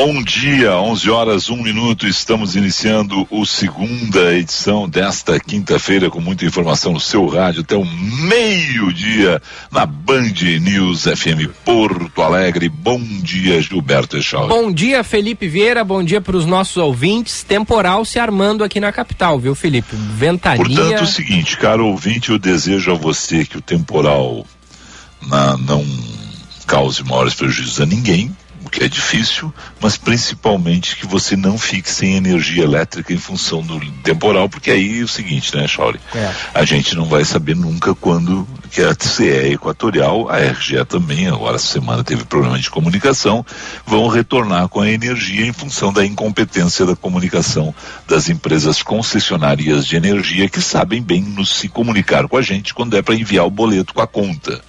Bom dia, 11 horas, 1 minuto. Estamos iniciando o segunda edição desta quinta-feira com muita informação no seu rádio até o meio-dia na Band News FM Porto Alegre. Bom dia, Gilberto Echal. Bom dia, Felipe Vieira. Bom dia para os nossos ouvintes. Temporal se armando aqui na capital, viu, Felipe? Ventania. Portanto, é o seguinte, caro ouvinte, eu desejo a você que o temporal na, não cause maiores prejuízos a ninguém o que é difícil, mas principalmente que você não fique sem energia elétrica em função do temporal, porque aí é o seguinte, né, Chauri? É. A gente não vai saber nunca quando que a CE é equatorial, a RGE também, agora essa semana teve problema de comunicação, vão retornar com a energia em função da incompetência da comunicação das empresas concessionárias de energia que sabem bem nos se comunicar com a gente quando é para enviar o boleto com a conta.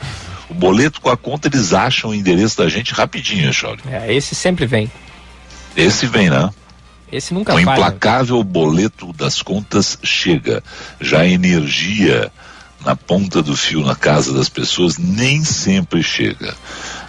O boleto com a conta, eles acham o endereço da gente rapidinho, Chauri. É, esse sempre vem. Esse vem, né? Esse nunca O implacável boleto das contas chega. Já a energia na ponta do fio na casa das pessoas nem sempre chega.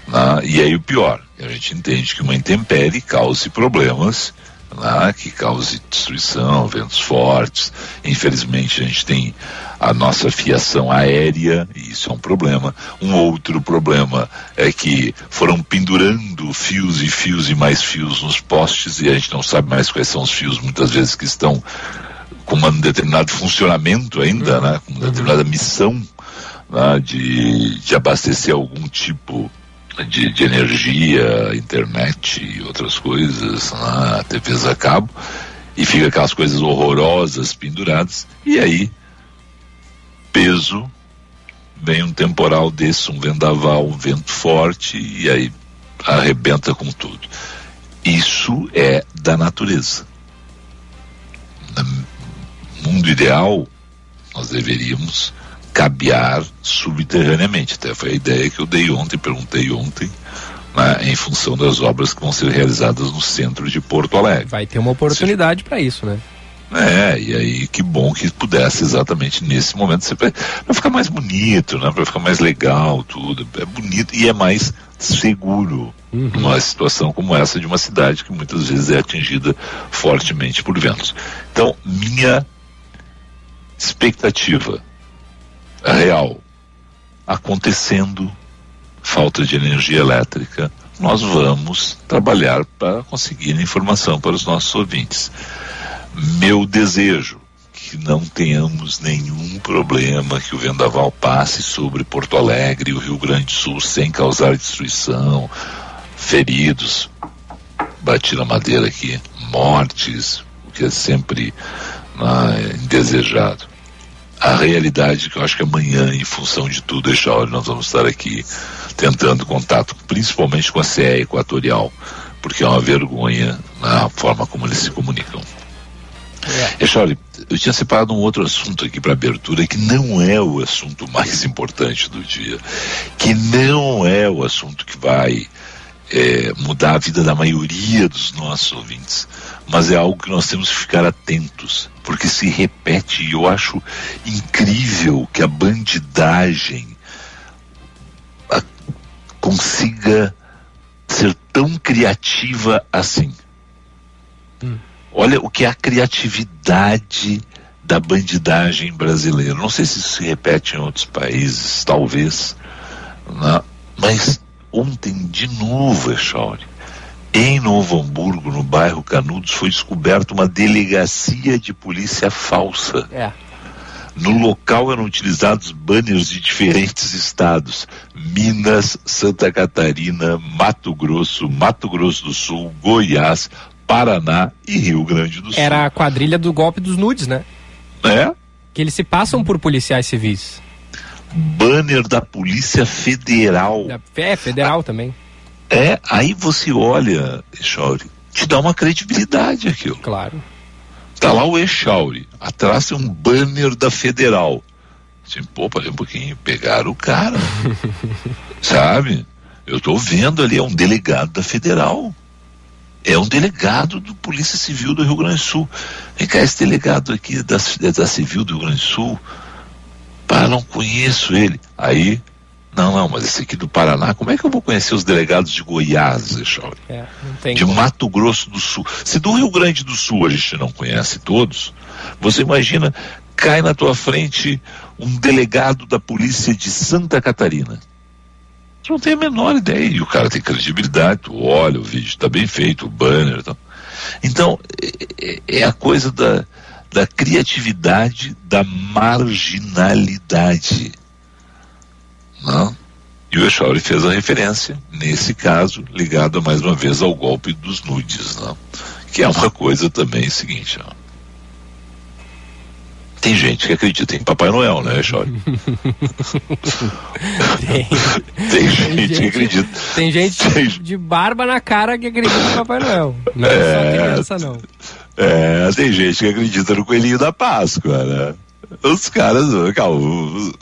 Né? E aí o pior, a gente entende que uma intempérie cause problemas né, que cause destruição, ventos fortes. Infelizmente, a gente tem a nossa fiação aérea, e isso é um problema. Um outro problema é que foram pendurando fios e fios e mais fios nos postes e a gente não sabe mais quais são os fios, muitas vezes, que estão com um determinado funcionamento ainda, né, com uma determinada missão né, de, de abastecer algum tipo de, de energia, internet e outras coisas, né, TVs a cabo, e fica aquelas coisas horrorosas penduradas, e aí, peso, vem um temporal desse, um vendaval, um vento forte, e aí arrebenta com tudo. Isso é da natureza. No mundo ideal, nós deveríamos cabear subterraneamente. Até foi a ideia que eu dei ontem, perguntei ontem, né, em função das obras que vão ser realizadas no centro de Porto Alegre. Vai ter uma oportunidade para isso, né? É, e aí que bom que pudesse exatamente nesse momento para ficar mais bonito, né? Para ficar mais legal, tudo. É bonito e é mais seguro uhum. numa situação como essa de uma cidade que muitas vezes é atingida fortemente por ventos. Então, minha expectativa real acontecendo, falta de energia elétrica, nós vamos trabalhar para conseguir informação para os nossos ouvintes. Meu desejo que não tenhamos nenhum problema, que o vendaval passe sobre Porto Alegre e o Rio Grande do Sul sem causar destruição, feridos, bati na madeira aqui, mortes, o que é sempre né, indesejado a realidade que eu acho que amanhã, em função de tudo, esta hora nós vamos estar aqui tentando contato, principalmente com a CE Equatorial, porque é uma vergonha na forma como eles se comunicam. É. Eu tinha separado um outro assunto aqui para abertura que não é o assunto mais importante do dia, que não é o assunto que vai é, mudar a vida da maioria dos nossos ouvintes, mas é algo que nós temos que ficar atentos, porque se repete e eu acho incrível que a bandidagem a, consiga ser tão criativa assim. Hum. Olha o que é a criatividade da bandidagem brasileira. Não sei se isso se repete em outros países, talvez, né? mas ontem de novo, Echauri, em Novo Hamburgo, no bairro Canudos, foi descoberta uma delegacia de polícia falsa. É. No local eram utilizados banners de diferentes estados: Minas, Santa Catarina, Mato Grosso, Mato Grosso do Sul, Goiás, Paraná e Rio Grande do Sul. Era a quadrilha do golpe dos nudes, né? É. Que eles se passam por policiais civis. Banner da Polícia Federal. É, federal ah, também. É, aí você olha, Echauri, te dá uma credibilidade aquilo. Claro. Tá lá o Echauri, atrás tem um banner da Federal. Assim, pô, parei um pouquinho, pegaram o cara. sabe? Eu tô vendo ali, é um delegado da Federal. É um delegado do Polícia Civil do Rio Grande do Sul. Vem cá, esse delegado aqui da, da Civil do Rio Grande do Sul, pá, não conheço ele. Aí, não, não, mas esse aqui do Paraná, como é que eu vou conhecer os delegados de Goiás, Echauri? É, de como. Mato Grosso do Sul. Se do Rio Grande do Sul a gente não conhece todos, você imagina, cai na tua frente um delegado da polícia de Santa Catarina. Não tem a menor ideia. E o cara tem credibilidade, tu olha, o vídeo está bem feito, o banner e tal. Então, é, é, a coisa da, da criatividade, da marginalidade. Não? E o Echauri fez a referência, nesse caso, ligado mais uma vez ao golpe dos nudes, não? que é uma coisa também seguinte. Ó. Tem gente que acredita em Papai Noel, né, Chore? tem, tem, gente, que acredita. Tem gente tem... de barba na cara que acredita em Papai Noel. Não é, é só criança, não. É, tem gente que acredita no coelhinho da Páscoa, né? Os caras, calma,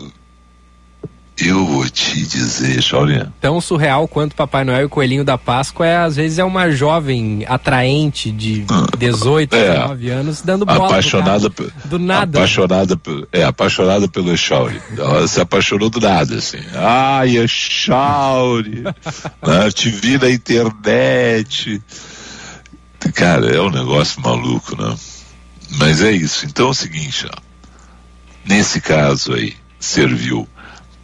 eu vou te dizer, Chaurinha. Tão surreal quanto Papai Noel e o Coelhinho da Páscoa é, às vezes, é uma jovem atraente de 18, é, 19 anos dando bola apaixonada do nada. Apaixonada, é, apaixonada pelo Echauri. Ela se apaixonou do nada, assim. Ai, Echauri, né? te vi na internet. Cara, é um negócio maluco, né? Mas é isso. Então é o seguinte, ó. Nesse caso aí, serviu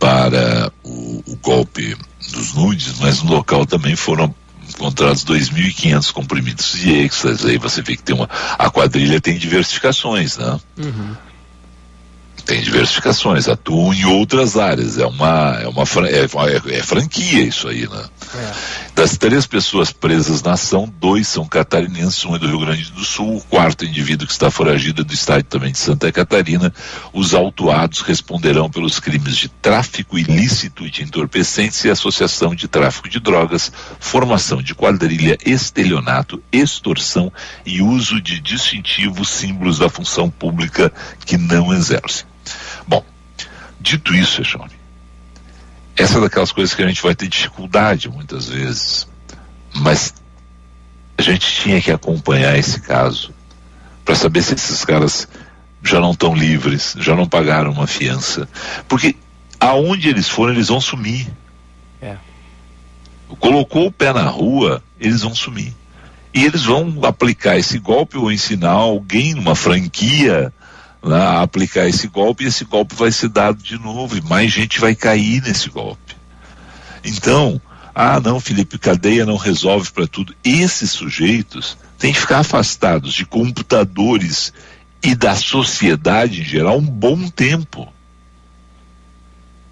para o, o golpe dos nudes, mas no local também foram encontrados 2.500 comprimidos de êxtase. Aí você vê que tem uma. A quadrilha tem diversificações, né? Uhum tem diversificações, atuam em outras áreas. É uma, é uma é, é, é franquia isso aí, né? É. Das três pessoas presas na ação, dois são catarinenses, um é do Rio Grande do Sul, o quarto indivíduo que está foragido é do estado também de Santa Catarina. Os autuados responderão pelos crimes de tráfico ilícito de entorpecentes e associação de tráfico de drogas, formação de quadrilha, estelionato, extorsão e uso de distintivos símbolos da função pública que não exercem. Bom, dito isso, Echone, essa é daquelas coisas que a gente vai ter dificuldade muitas vezes, mas a gente tinha que acompanhar esse caso para saber se esses caras já não estão livres, já não pagaram uma fiança, porque aonde eles forem eles vão sumir. É. Colocou o pé na rua, eles vão sumir. E eles vão aplicar esse golpe ou ensinar alguém numa franquia a aplicar esse golpe e esse golpe vai ser dado de novo e mais gente vai cair nesse golpe. Então, ah, não, Felipe, cadeia não resolve para tudo. Esses sujeitos têm que ficar afastados de computadores e da sociedade em geral um bom tempo.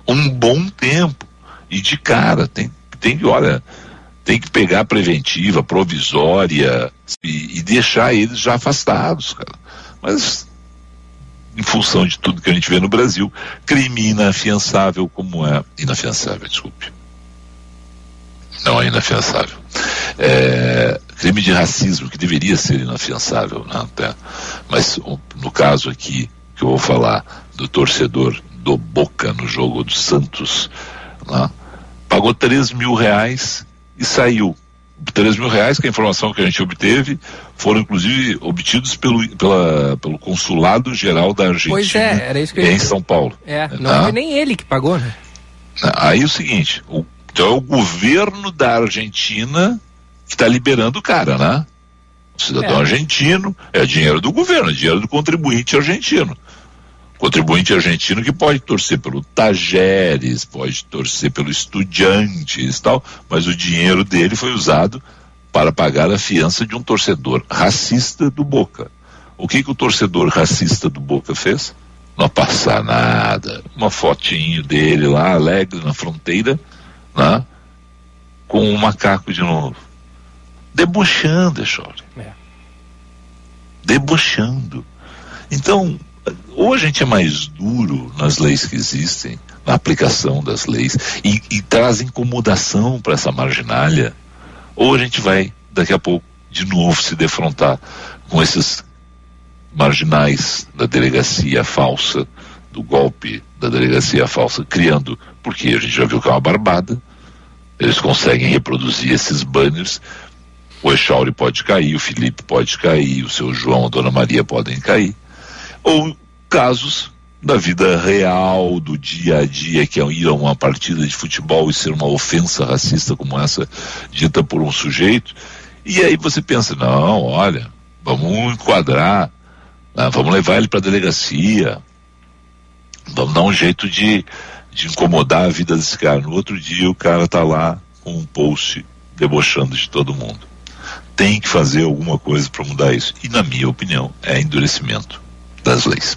Um bom tempo. E de cara, tem, tem que, olha, tem que pegar preventiva, provisória e, e deixar eles já afastados, cara. Mas em função de tudo que a gente vê no Brasil, crime inafiançável como é inafiançável, desculpe. Não é inafiançável. É, crime de racismo que deveria ser inafiançável, né, até. Mas no caso aqui que eu vou falar do torcedor do Boca no jogo do Santos, né, pagou 3 mil reais e saiu 3 mil reais, que é a informação que a gente obteve, foram inclusive obtidos pelo, pela, pelo Consulado Geral da Argentina pois é, era isso que eu em São Paulo. É, não tá? foi nem ele que pagou, né? Aí é o seguinte, o, então é o governo da Argentina que está liberando o cara, né? O cidadão é. argentino, é dinheiro do governo, é dinheiro do contribuinte argentino contribuinte argentino que pode torcer pelo Tajeres, pode torcer pelo Estudiantes e tal, mas o dinheiro dele foi usado para pagar a fiança de um torcedor racista do Boca. O que, que o torcedor racista do Boca fez? Não passar nada. Uma fotinho dele lá, alegre na fronteira, né? com um macaco de novo. Debochando, Chore. É. Debochando. Então, ou a gente é mais duro nas leis que existem, na aplicação das leis, e, e traz incomodação para essa marginalha, ou a gente vai, daqui a pouco, de novo se defrontar com esses marginais da delegacia falsa, do golpe da delegacia falsa, criando, porque a gente já viu que é uma barbada, eles conseguem reproduzir esses banners O Echauri pode cair, o Felipe pode cair, o seu João, a Dona Maria podem cair. Ou casos da vida real, do dia a dia, que é ir a uma partida de futebol e ser uma ofensa racista como essa dita por um sujeito. E aí você pensa, não, olha, vamos enquadrar, né, vamos levar ele para a delegacia, vamos dar um jeito de, de incomodar a vida desse cara. No outro dia o cara tá lá com um post debochando de todo mundo. Tem que fazer alguma coisa para mudar isso. E na minha opinião, é endurecimento das leis.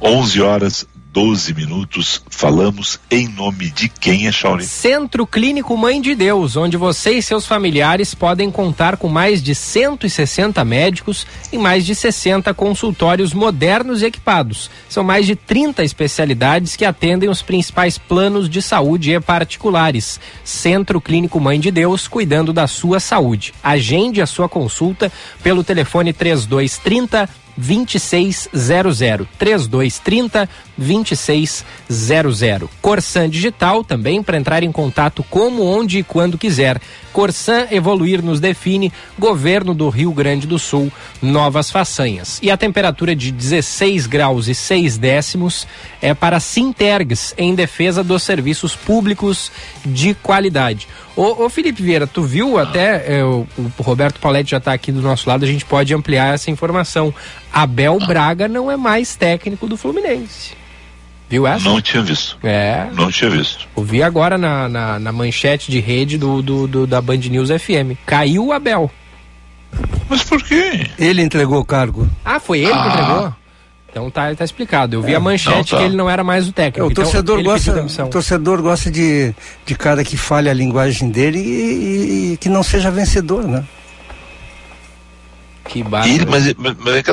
11 horas 12 minutos, falamos em nome de quem é Shaolin? Centro Clínico Mãe de Deus, onde você e seus familiares podem contar com mais de 160 médicos e mais de 60 consultórios modernos e equipados. São mais de 30 especialidades que atendem os principais planos de saúde e particulares. Centro Clínico Mãe de Deus, cuidando da sua saúde. Agende a sua consulta pelo telefone 3230 2600 3230 2600. Corsan Digital também para entrar em contato como, onde e quando quiser. Corsan Evoluir nos define, Governo do Rio Grande do Sul, novas façanhas. E a temperatura de 16 graus e 6 décimos é para Sintergs, em defesa dos serviços públicos de qualidade. Ô, ô Felipe Vieira, tu viu até, é, o, o, Roberto Pauletti já está aqui do nosso lado, a gente pode ampliar essa informação. Abel Braga não é mais técnico do Fluminense. Viu essa? Não tinha visto. É. Não tinha visto. Ouvi agora na, na, na manchete de rede do, do, do, da Band News FM. Caiu o Abel. Mas por quê? Ele entregou o cargo. Ah, foi ele ah. que entregou? Então tá, tá explicado. Eu vi é, a manchete não, tá. que ele não era mais o técnico. É, o então, torcedor gosta, o torcedor gosta de, de cara que fale a linguagem dele e, e, e que não seja vencedor, né? Que barulho. Mas, mas, mas, mas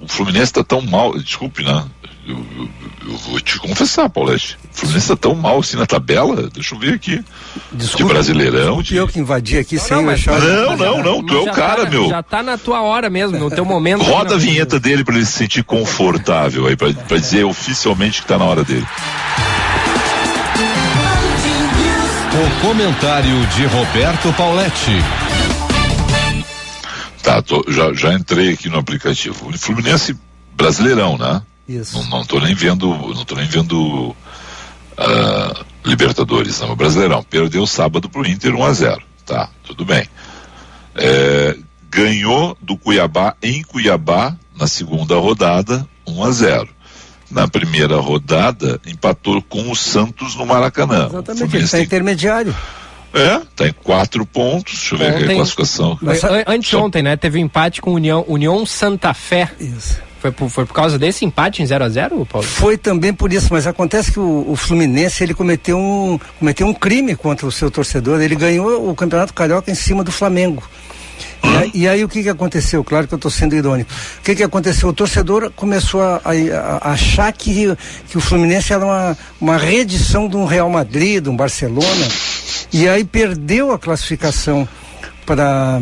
o Fluminense está tão mal, desculpe, né? Eu, eu, eu, vou te confessar, Paulete. O Fluminense está tão mal assim na tabela. Deixa eu ver aqui. Desculpa, de Brasileirão. De... eu que invadi aqui não, sem não, mas, não, não, não, tu é o cara, tá, meu. Já tá na tua hora mesmo, no teu momento. Roda a vinheta dele para ele se sentir confortável aí, para dizer oficialmente que tá na hora dele. O comentário de Roberto Pauletti. Tá, tô, já, já entrei aqui no aplicativo. O Fluminense brasileirão, né? Isso. Não, não tô nem vendo, não tô nem vendo uh, Libertadores, não, Brasileirão. Perdeu sábado pro Inter 1 a 0 Tá, tudo bem. É, ganhou do Cuiabá em Cuiabá na segunda rodada 1 a 0 na primeira rodada empatou com o Santos no Maracanã. Exatamente, ele está intermediário. É, tá em quatro pontos. Deixa eu ver aqui a classificação. Mas, anteontem, né? Teve um empate com União, União Santa Fé. Isso. Foi por, foi por causa desse empate em 0 a 0 Paulo? Foi também por isso, mas acontece que o, o, Fluminense ele cometeu um, cometeu um crime contra o seu torcedor. Ele ganhou o Campeonato Carioca em cima do Flamengo. E aí, e aí, o que, que aconteceu? Claro que eu estou sendo irônico. O que, que aconteceu? O torcedor começou a, a, a, achar que, que o Fluminense era uma, uma reedição de um Real Madrid, de um Barcelona. E aí perdeu a classificação para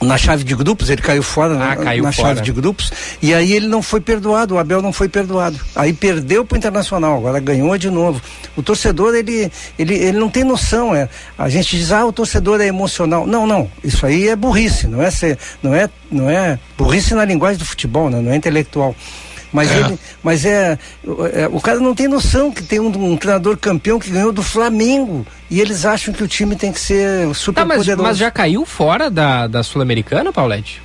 na chave de grupos, ele caiu fora ah, na, caiu na fora. chave de grupos, e aí ele não foi perdoado, o Abel não foi perdoado. Aí perdeu para o Internacional, agora ganhou de novo. O torcedor, ele, ele, ele não tem noção, é. A gente diz, ah, o torcedor é emocional. Não, não, isso aí é burrice, não é ser, não é, não é burrice na linguagem do futebol, né? não é intelectual. Mas, é. Ele, mas é, é, O cara não tem noção que tem um, um, treinador campeão que ganhou do Flamengo. E eles acham que o time tem que ser super tá, mas, poderoso. Mas já caiu fora da, da Sul-Americana, Paulette?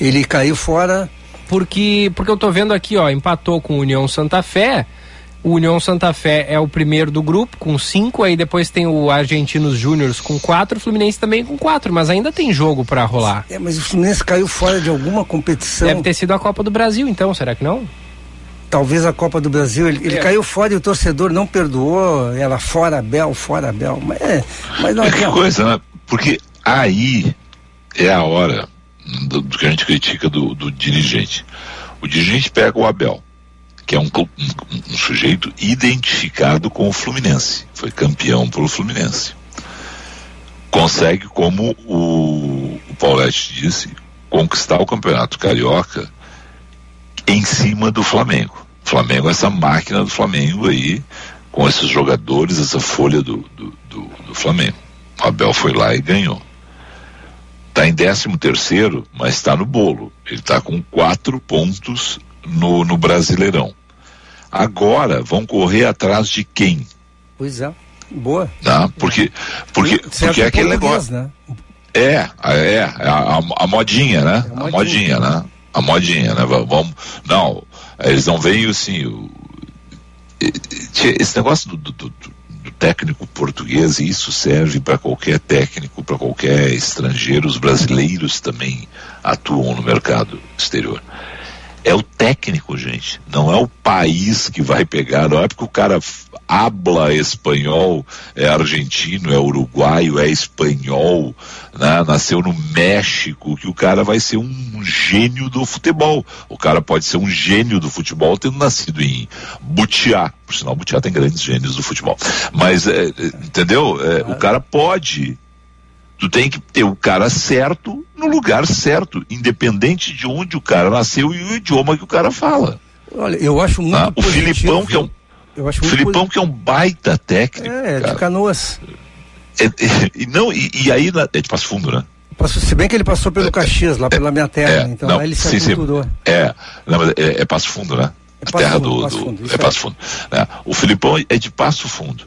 Ele caiu fora. Porque, porque eu tô vendo aqui, ó, empatou com o União Santa Fé. O União Santa Fé é o primeiro do grupo, com cinco, aí depois tem o Argentinos Júniors com quatro, o Fluminense também com quatro, mas ainda tem jogo para rolar. É, mas o Fluminense caiu fora de alguma competição. Deve ter sido a Copa do Brasil, então, será que não? Talvez a Copa do Brasil, ele, ele é. caiu fora e o torcedor não perdoou, ela fora Bel, fora Bel, mas, é, mas não é que coisa, né? Porque aí é a hora do, do que a gente critica do, do, dirigente. O dirigente pega o Abel, que é um, um, um sujeito identificado com o Fluminense, foi campeão pelo Fluminense. Consegue, como o, o Paulette disse, conquistar o campeonato carioca em cima do Flamengo. Flamengo, essa máquina do Flamengo aí, com esses jogadores, essa folha do, do, do, do Flamengo. O Abel foi lá e ganhou. está em 13 terceiro, mas está no bolo. Ele está com quatro pontos no, no Brasileirão. Agora vão correr atrás de quem? Pois é. Boa. Tá? Porque, porque, porque é aquele negócio. Né? É, é, a, a, a modinha, né? É a, modinha. a modinha, né? A modinha, né? Vamos, não, eles não veem assim, o, esse negócio do, do, do, do técnico português, e isso serve para qualquer técnico, para qualquer estrangeiro, os brasileiros também atuam no mercado exterior. É o técnico, gente. Não é o país que vai pegar. Não é porque o cara habla espanhol, é argentino, é uruguaio, é espanhol, né? nasceu no México, que o cara vai ser um gênio do futebol. O cara pode ser um gênio do futebol tendo nascido em Butiá. Por sinal, Butiá tem grandes gênios do futebol. Mas, é, é entendeu? É, o cara pode Tu tem que ter o cara certo no lugar certo, independente de onde o cara nasceu e o idioma que o cara fala. Olha, eu acho muito ah, O Filipão, que é um, eu acho Filipão que é um baita técnico. É, cara. de canoas. É, é, não, e, e aí é de Passo Fundo, né? Passou, se bem que ele passou pelo é, Caxias, lá pela minha terra, é, então não, aí ele se sim, aculturou. Sim, é, não, é, é Passo Fundo, né? É a terra fundo, do, Fundo, é Passo Fundo. Né? O Filipão é de Passo Fundo.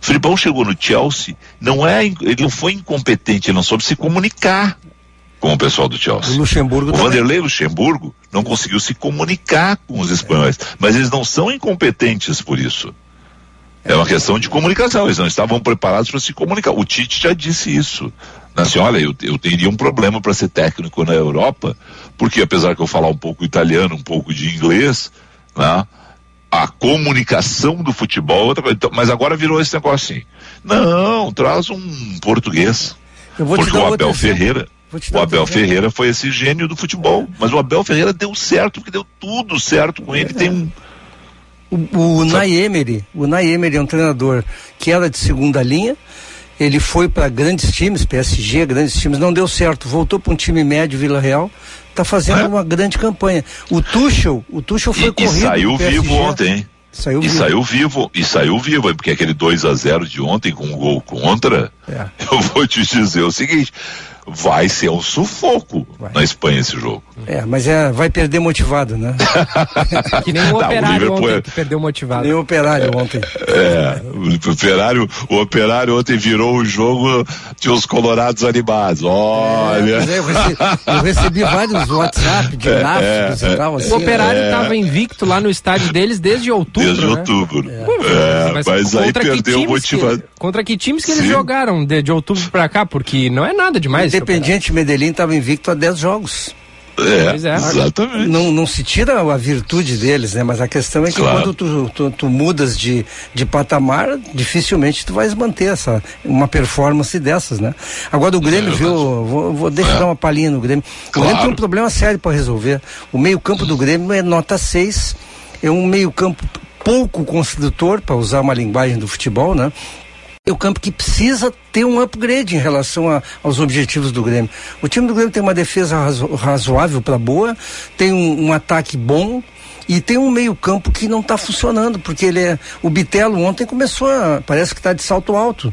O Filipão chegou no Chelsea, não é, ele não foi incompetente, ele não soube se comunicar com o pessoal do Chelsea. O Luxemburgo. O também. Vanderlei Luxemburgo não conseguiu se comunicar com os espanhóis, mas eles não são incompetentes por isso. É uma questão de comunicação, eles não estavam preparados para se comunicar. O Tite já disse isso. Assim, olha, eu, eu teria um problema para ser técnico na Europa, porque apesar que eu falar um pouco italiano, um pouco de inglês, né, a comunicação do futebol, então, mas agora virou esse negócio assim. Não, traz um português. porque o Abel Ferreira, o Abel Ferreira foi esse gênio do futebol, mas o Abel Ferreira deu certo, porque deu tudo certo com ele, tem um o, o Nay Emery, o Nay Emery é um treinador que era de segunda linha, ele foi para grandes times, PSG, grandes times, não deu certo, voltou para um time médio, Vila Real, está fazendo é. uma grande campanha. O Tuchel, o Tuchel foi e, corrido. E saiu vivo ontem, hein? Saiu e vivo. saiu vivo, e saiu vivo, porque aquele 2 a 0 de ontem com um gol contra, é. eu vou te dizer o seguinte, vai ser um sufoco vai. na Espanha esse jogo. É, mas é, vai perder motivado, né? que nem o operário o ontem é... que perdeu motivado. Nem o operário é, ontem. É, o operário, o operário ontem virou o jogo de os colorados animados. Olha. É, eu, recebi, eu, recebi, vários WhatsApp de é, gráficos e tal. Assim, o operário estava invicto lá no estádio deles desde outubro. Desde né? outubro. mas, mas aí perdeu motivado. Contra que times que eles Sim. jogaram de, de outubro pra cá? Porque não é nada demais. Independiente Medellín estava invicto há 10 jogos. É, é, exatamente. Não, não se tira a virtude deles, né? Mas a questão é que claro. quando tu, tu, tu, mudas de, de patamar, dificilmente tu vais manter essa, uma performance dessas, né? Agora o Grêmio, é viu? Vou, vou deixar é. dar uma palhinha no Grêmio. Claro. O Grêmio tem um problema sério para resolver. O meio-campo do Grêmio é nota 6, é um meio-campo pouco construtor, para usar uma linguagem do futebol, né? É o campo que precisa ter um upgrade em relação a, aos objetivos do Grêmio. O time do Grêmio tem uma defesa razo, razoável para boa, tem um, um, ataque bom e tem um meio campo que não está funcionando, porque ele é, o Bitelo ontem começou a, parece que está de salto alto.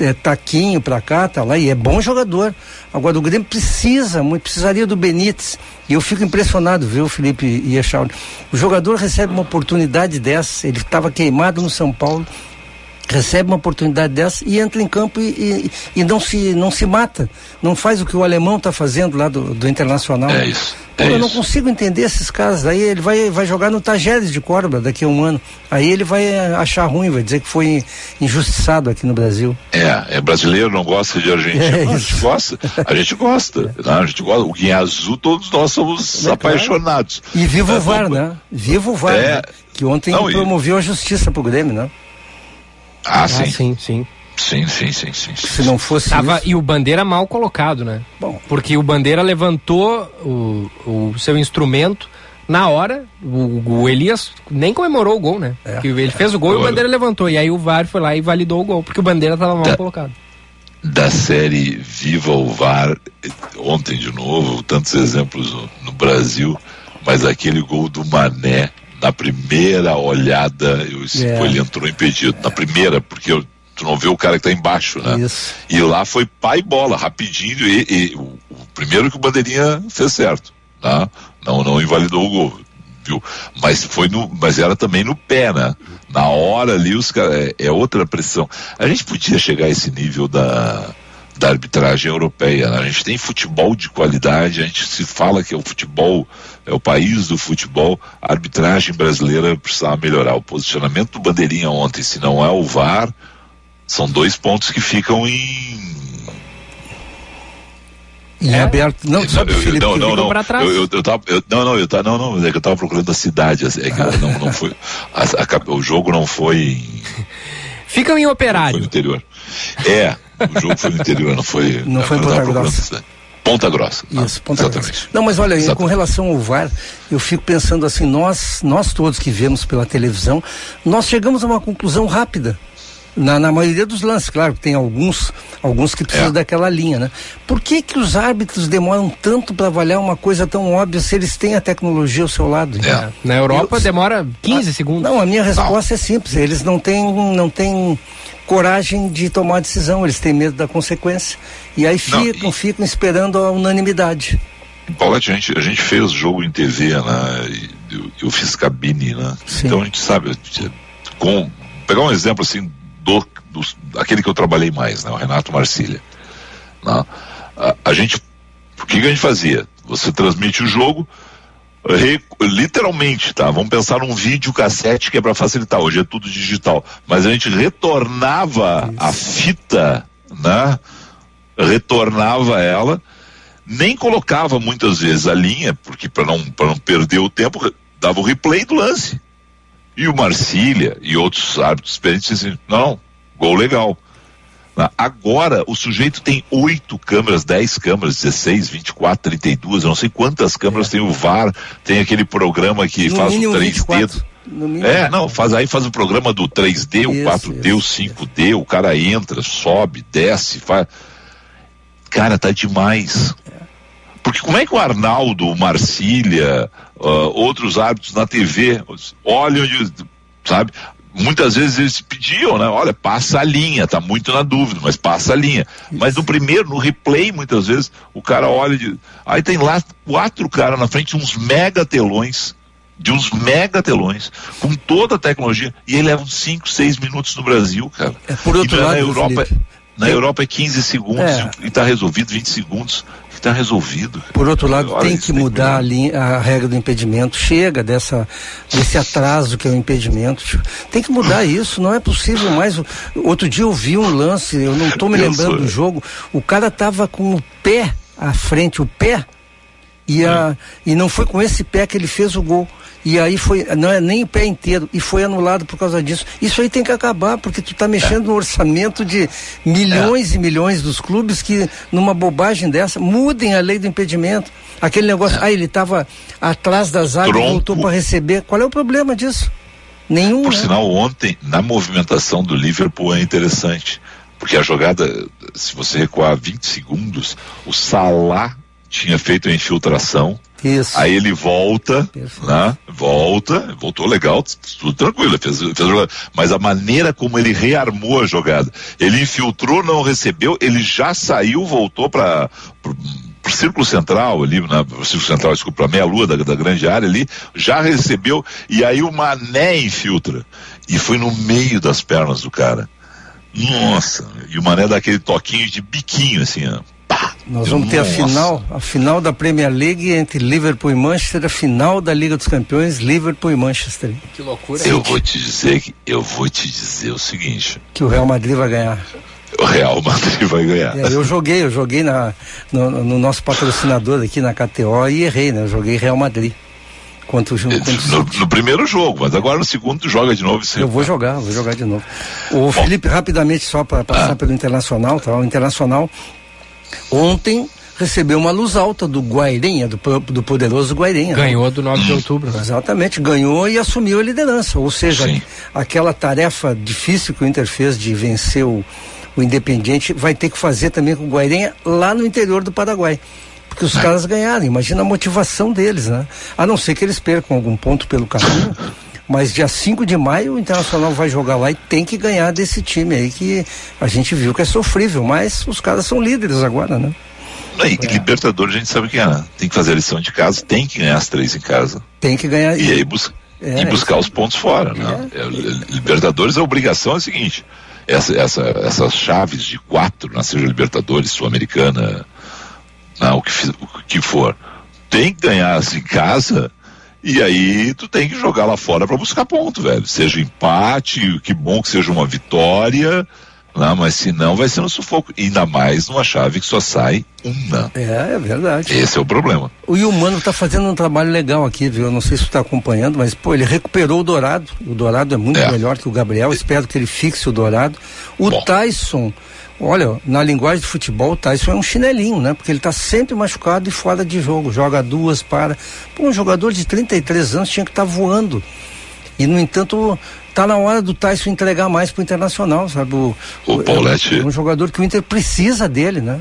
É, taquinho para cá, tá lá, e é bom jogador. Agora o Grêmio precisa, muito, precisaria do Benítez. E eu fico impressionado, viu, Felipe e Echauri. O jogador recebe uma oportunidade dessa, ele estava queimado no São Paulo, recebe uma oportunidade dessa e entra em campo e, e, e, não, se, não se mata. Não faz o que o alemão está fazendo lá do, do Internacional. É isso. É eu isso. não consigo entender esses casos. Aí ele vai, vai jogar no Tajeres de Córdoba daqui a um ano. Aí ele vai achar ruim, vai dizer que foi injustiçado aqui no Brasil. É, é brasileiro, não gosta de argentino. É a gente gosta. A gente gosta. É. Não, a gente gosta. O Guinha Azul, todos nós somos é, apaixonados. E viva o é, VAR, né? Viva o VAR. É. Né? Que ontem não, promoveu e... a justiça pro Grêmio, né? Ah, ah sim. sim, sim. Sim, sim, sim, sim. Se não fosse. Tava, isso... E o Bandeira mal colocado, né? Bom. Porque o Bandeira levantou o, o seu instrumento na hora. O, o Elias nem comemorou o gol, né? É. ele fez o gol e o Bandeira levantou. E aí o VAR foi lá e validou o gol, porque o Bandeira tava mal da, colocado. Da série Viva o VAR, ontem de novo, tantos exemplos no, no Brasil, mas aquele gol do Mané na primeira olhada, eu, é. ele entrou impedido. Na primeira, porque eu, tu não vê o cara que tá embaixo, né? Isso. E lá foi pai bola, rapidinho, e, e o, o, primeiro que o Bandeirinha fez certo, tá? Não, não invalidou o gol, viu? Mas foi no, mas era também no pé, né? Na hora ali os caras, é, é outra pressão. A gente podia chegar a esse nível da, da arbitragem europeia. Né? A gente tem futebol de qualidade, a gente se fala que é o futebol, é o país do futebol, a arbitragem brasileira precisava melhorar. O posicionamento do Bandeirinha ontem, se não é o VAR, são dois pontos que ficam em. Em é? aberto. Não, sabe, eu, Felipe, não, não, não, trás. eu, eu, eu tava, eu, não, não, eu tava, não, não, é que eu tava procurando a cidade, é que não, não foi, a, a, o jogo não foi em, Ficam em operário. Foi no interior. É, o jogo foi no interior, não foi. Não foi em Ponta Grossa. Ponta Grossa. Isso, Ponta Exatamente. Grossa. Não, mas olha, Exatamente. com relação ao VAR, eu fico pensando assim, nós, nós todos que vemos pela televisão, nós chegamos a uma conclusão rápida. Na, na maioria dos lances, claro, tem alguns, alguns que precisam é. daquela linha, né? Por que que os árbitros demoram tanto para avaliar uma coisa tão óbvia se eles têm a tecnologia ao seu lado? É. Na Europa eu, demora 15 a, segundos. Não, a minha resposta não. é simples, eles não têm, não têm coragem de tomar decisão, eles têm medo da consequência. E aí ficam, não, e... ficam esperando a unanimidade. Paulette, a gente, a gente fez jogo em TV, né? Eu, eu fiz cabine, né? Sim. Então a gente sabe, com, pegar um exemplo assim, do, do, aquele que eu trabalhei mais, né, o Renato Marcília. Né? A, a, gente, o que, que, a gente fazia? Você transmite o jogo, literalmente, tá? Vamos pensar num vídeo cassete que é para facilitar. Hoje é tudo digital, mas a gente retornava Isso. a fita, né? Retornava ela, nem colocava muitas vezes a linha, porque para não para não perder o tempo, dava o replay do lance. E o Marcília e outros árbitros experientes dizem, não, gol legal. Agora, o sujeito tem oito câmeras, dez câmeras, 16, 24, 32, eu não sei quantas câmeras é. tem o VAR, tem aquele programa que no faz o 3D. É, não, faz aí faz o programa do 3D, isso, o 4D, isso, o 5D, isso. o cara entra, sobe, desce, faz. Cara, tá demais. Porque como é que o Arnaldo, o Marcília, uh, outros árbitros na TV olham, sabe? Muitas vezes eles pediam, né? Olha, passa a linha, tá muito na dúvida, mas passa a linha. Mas no primeiro, no replay, muitas vezes, o cara olha de. Aí tem lá quatro caras na frente, uns mega telões, de uns mega telões, com toda a tecnologia, e ele leva uns 5, 6 minutos no Brasil, cara. É por outro e lado, na Europa, Felipe. na Europa é 15 segundos é. e está resolvido 20 segundos está resolvido. Por outro lado, tem que mudar a, linha, a, regra do impedimento. Chega dessa, desse atraso que é o impedimento. Tem que mudar isso. Não é possível mais. Outro dia eu vi um lance, eu não estou me lembrando do jogo. O cara estava com o pé à frente, o pé. E, a, e não foi com esse pé que ele fez o gol. E aí foi, não é nem o pé inteiro, e foi anulado por causa disso. Isso aí tem que acabar, porque tu está mexendo é. no orçamento de milhões é. e milhões dos clubes que, numa bobagem dessa, mudem a lei do impedimento. Aquele negócio, é. ah, ele estava atrás das águas e voltou para receber. Qual é o problema disso? Nenhum. Por né? sinal, ontem, na movimentação do Liverpool é interessante. Porque a jogada, se você recuar 20 segundos, o Salah tinha feito a infiltração isso. Aí ele volta, né? Volta, voltou legal, tudo tranquilo, fez, fez mas a maneira como ele rearmou a jogada, ele infiltrou, não recebeu, ele já saiu, voltou para pro círculo central ali, na círculo central, desculpa, a meia lua da, da grande área ali, já recebeu e aí o Mané infiltra e foi no meio das pernas do cara. Nossa, e o Mané dá aquele toquinho de biquinho assim, ó nós vamos ter a final, a final da Premier League entre Liverpool e Manchester, a final da Liga dos Campeões, Liverpool e Manchester. Que loucura. Eu vou te dizer que eu vou te dizer o seguinte. Que o Real Madrid vai ganhar. O Real Madrid vai ganhar. É, eu joguei, eu joguei na, no, no, nosso patrocinador aqui na KTO e errei, né? Eu joguei Real Madrid. Contra o, contra no, no, primeiro jogo, mas agora no segundo tu joga de novo. Sempre. Eu vou jogar, vou jogar de novo. O Bom, Felipe, rapidamente, só para passar ah. pelo Internacional, tá? O Internacional Ontem recebeu uma luz alta do Guairenha, do, do poderoso Guairenha. Né? Ganhou né? do 9 de outubro. Né? Exatamente, ganhou e assumiu a liderança. Ou seja, Sim. aquela tarefa difícil que o Inter fez de vencer o, o Independiente vai ter que fazer também com o Guairenha lá no interior do Paraguai. Porque os caras ganharam, imagina a motivação deles, né? A não ser que eles percam algum ponto pelo caminho. Mas dia 5 de maio o Internacional vai jogar lá e tem que ganhar desse time aí que a gente viu que é sofrível, mas os caras são líderes agora, né? E, é. Libertadores a gente sabe que é, tem que fazer a lição de casa, tem que ganhar as três em casa. Tem que ganhar. E aí busca, é, e buscar os pontos fora, né? É. Libertadores a obrigação é a seguinte, essa, essa, essas chaves de quatro, na seja Libertadores, Sul-Americana, não, o, que, o que for, tem que ganhar em casa e aí tu tem que jogar lá fora para buscar ponto, velho. Seja empate, que bom que seja uma vitória, não, mas se não vai ser no sufoco. Ainda mais numa chave que só sai uma. É, é verdade. Esse é o problema. O Humano está fazendo um trabalho legal aqui, viu? Eu não sei se você está acompanhando, mas pô, ele recuperou o Dourado. O Dourado é muito é. melhor que o Gabriel. Espero que ele fixe o Dourado. O Bom. Tyson, olha, na linguagem de futebol, o Tyson é um chinelinho, né? Porque ele está sempre machucado e fora de jogo. Joga duas para. Pô, um jogador de 33 anos tinha que estar tá voando. E, no entanto, tá na hora do Tyson entregar mais pro Internacional, sabe? O, o Paulette. É um jogador que o Inter precisa dele, né?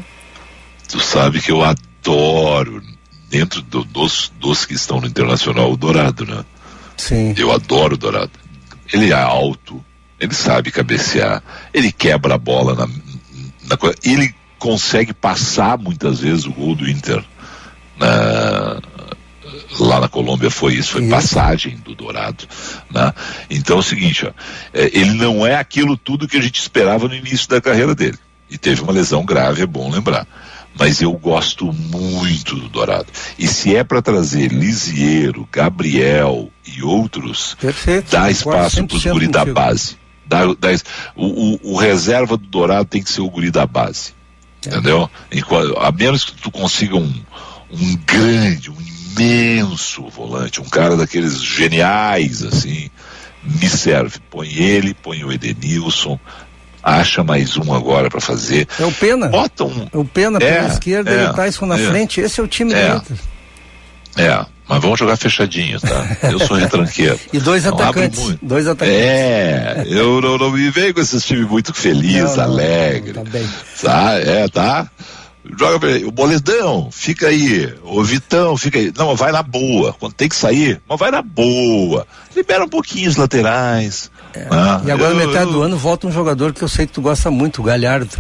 Tu sabe que eu adoro, dentro do, dos, dos que estão no Internacional, o Dourado, né? Sim. Eu adoro o Dourado. Ele é alto, ele sabe cabecear, ele quebra a bola na ele consegue passar muitas vezes o gol do Inter na, lá na Colômbia foi isso, foi isso. passagem do Dourado, né? Então é o seguinte, ó, é, ele não é aquilo tudo que a gente esperava no início da carreira dele. E teve uma lesão grave, é bom lembrar. Mas eu gosto muito do Dourado. E se é para trazer Lisiero, Gabriel e outros, Perfeito, dá espaço para os guri da base. Dá, dá, o, o, o, reserva do Dourado tem que ser o guri da base. É. Entendeu? a menos que tu consiga um, um grande, um imenso volante, um cara daqueles geniais, assim, me serve. Põe ele, põe o Edenilson, acha mais um agora para fazer. É o Pena. Bota um. É o Pena é, pela esquerda é, e o Tyson na é, frente. Esse é o time é, do Inter. É, mas vamos jogar fechadinho, tá? Eu sou retranqueiro. e dois não atacantes. Dois atacantes. É, eu não, não me venho com esses times muito felizes, não, alegre. Não, tá bem. Tá, é, tá? joga pra ele, o Boledão, fica aí, o Vitão, fica aí. Não, vai na boa, quando tem que sair, mas vai na boa. Libera um pouquinho os laterais. É. Né? E agora, eu, metade eu... do ano, volta um jogador que eu sei que tu gosta muito, o Galhardo.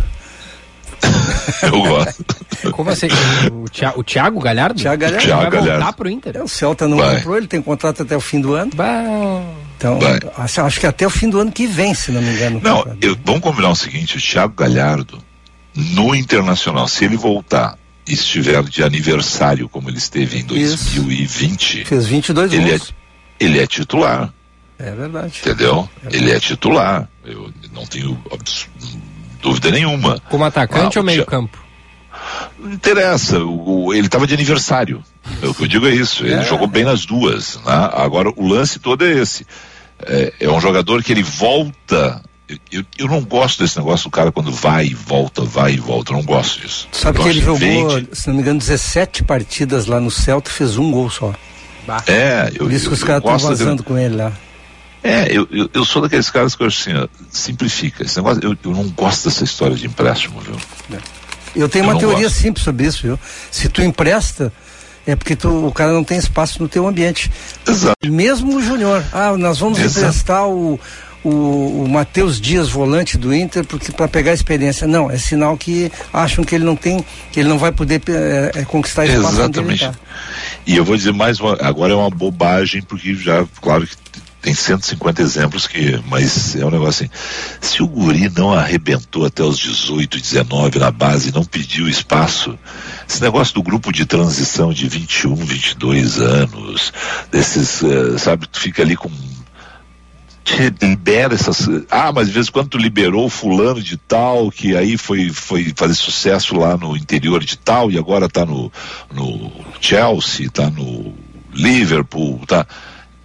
eu gosto. Como assim? O, Thiago, o Thiago Galhardo? Thiago Galhardo. Thiago vai Galhardo. voltar pro Inter? É, o Celta não vai. comprou, ele tem contrato até o fim do ano. Bah. Então, acho, acho, que até o fim do ano que vem, se não me engano. Não, eu, vamos combinar o seguinte, o Thiago Galhardo, no Internacional, se ele voltar e estiver de aniversário, como ele esteve em 2020, Fez 22 ele é, ele é titular. É verdade. Entendeu? É verdade. Ele é titular. Eu não tenho dúvida nenhuma. Como atacante ah, ou meio-campo? Não interessa. O, ele estava de aniversário. O que eu digo é isso. Ele é. jogou bem nas duas. Né? Agora, o lance todo é esse. É, é um jogador que ele volta eu, eu não gosto desse negócio do cara quando vai e volta, vai e volta. Eu não gosto disso. Sabe que ele jogou, vende. se não me engano, 17 partidas lá no Celta e fez um gol só. Bah. É, eu, Por isso que os caras estão vazando com ele lá. É, eu, eu, eu, sou daqueles caras que eu assim, ó, simplifica. Esse negócio, eu, eu não gosto dessa história de empréstimo, viu? É. Eu tenho uma teoria gosto. simples sobre isso, viu? Se tu empresta, é porque tu, o cara não tem espaço no teu ambiente. Exato. Mesmo o Júnior, ah, nós vamos Exato. emprestar o, o, o Matheus Dias, volante do Inter, porque para pegar experiência. Não, é sinal que acham que ele não tem, que ele não vai poder é, é, conquistar espaço Exatamente. Tá. E eu vou dizer mais uma, agora é uma bobagem, porque já, claro que tem 150 exemplos que, mas é um negócio assim, se o guri não arrebentou até os 18, 19 na base, não pediu espaço, esse negócio do grupo de transição de 21, 22 anos, desses, uh, sabe, tu fica ali com libera essas. Ah, mas de vez em quando tu liberou fulano de tal, que aí foi, foi fazer sucesso lá no interior de tal, e agora tá no, no Chelsea, tá no Liverpool, tá.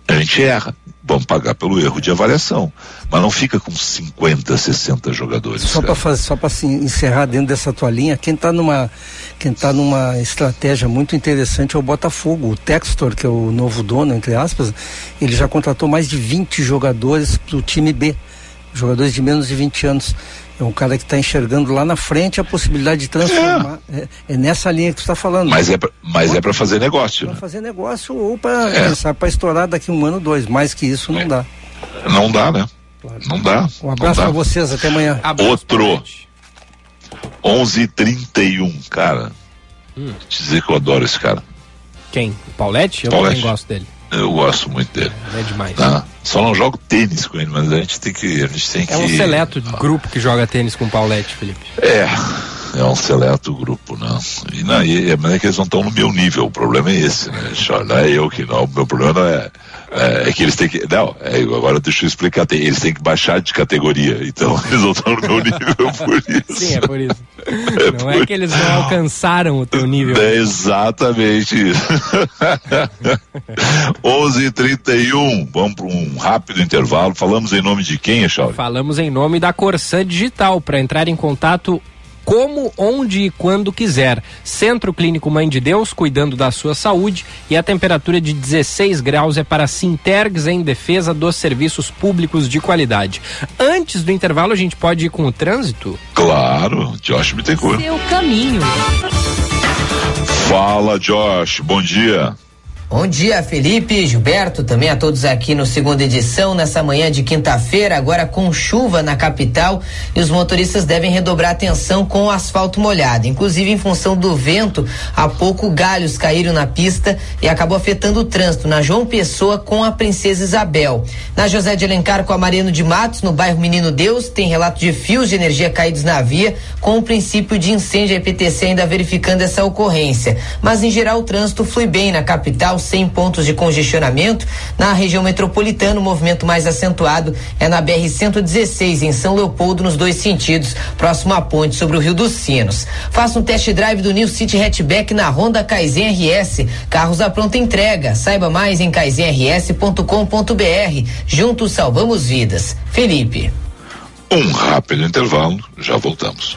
A gente erra vamos pagar pelo erro de avaliação. Mas não fica com 50, 60 jogadores. Só para só para assim, encerrar dentro dessa tua linha, quem está numa quem tá numa estratégia muito interessante é o Botafogo. O Textor, que é o novo dono, entre aspas, ele já contratou mais de 20 jogadores para o time B. jogadores de menos de 20 anos. É um cara que está enxergando lá na frente a possibilidade de transformar. É, é, é nessa linha que tu está falando. Mas é pra, mas é para fazer negócio. Para fazer negócio ou para é. para estourar daqui um ano, dois. Mais que isso não é. dá. Não dá, né? Claro. Não dá. Um abraço para vocês, até amanhã. Abraço Outro. 11:31, cara. Hum. Te dizer que eu adoro esse cara. Quem? O Paulette? Eu Paulette. também gosto dele. Eu gosto muito dele. É, demais. Tá? Só não jogo tênis com ele, mas a gente tem que. A gente tem é um seleto grupo que joga tênis com o Paulette, Felipe. É, é um seleto grupo, né? E, não, e, mas é que eles não estão no meu nível, o problema é esse, né? Não é eu que não, o meu problema não é é, é, que eles têm que. Não, é, agora deixa eu explicar. Tem, eles têm que baixar de categoria. Então eles não estão no meu nível por isso. Sim, é por isso. É não é por... é que eles não alcançaram o teu nível. É exatamente isso. 11:31 Vamos para um rápido intervalo. Falamos em nome de quem, Echauri? Falamos em nome da Corsan Digital. Para entrar em contato, como, onde e quando quiser. Centro Clínico Mãe de Deus, cuidando da sua saúde e a temperatura de 16 graus é para Sintergs em defesa dos serviços públicos de qualidade. Antes do intervalo, a gente pode ir com o trânsito? Claro, Josh Bittencourt. Seu caminho. Fala, Josh, bom dia. Bom dia, Felipe, Gilberto, também a todos aqui no segunda edição, nessa manhã de quinta-feira, agora com chuva na capital e os motoristas devem redobrar atenção com o asfalto molhado. Inclusive, em função do vento, há pouco galhos caíram na pista e acabou afetando o trânsito na João Pessoa com a Princesa Isabel. Na José de Alencar com a Mariano de Matos, no bairro Menino Deus, tem relato de fios de energia caídos na via, com o princípio de incêndio a EPTC ainda verificando essa ocorrência. Mas, em geral, o trânsito flui bem na capital 100 pontos de congestionamento. Na região metropolitana, o movimento mais acentuado é na BR-116, em São Leopoldo, nos dois sentidos, próximo à ponte sobre o Rio dos Sinos. Faça um test drive do New City Hatchback na Honda Kaizen RS. Carros à pronta entrega. Saiba mais em kaizenrs.com.br. Juntos salvamos vidas. Felipe. Um rápido intervalo, já voltamos.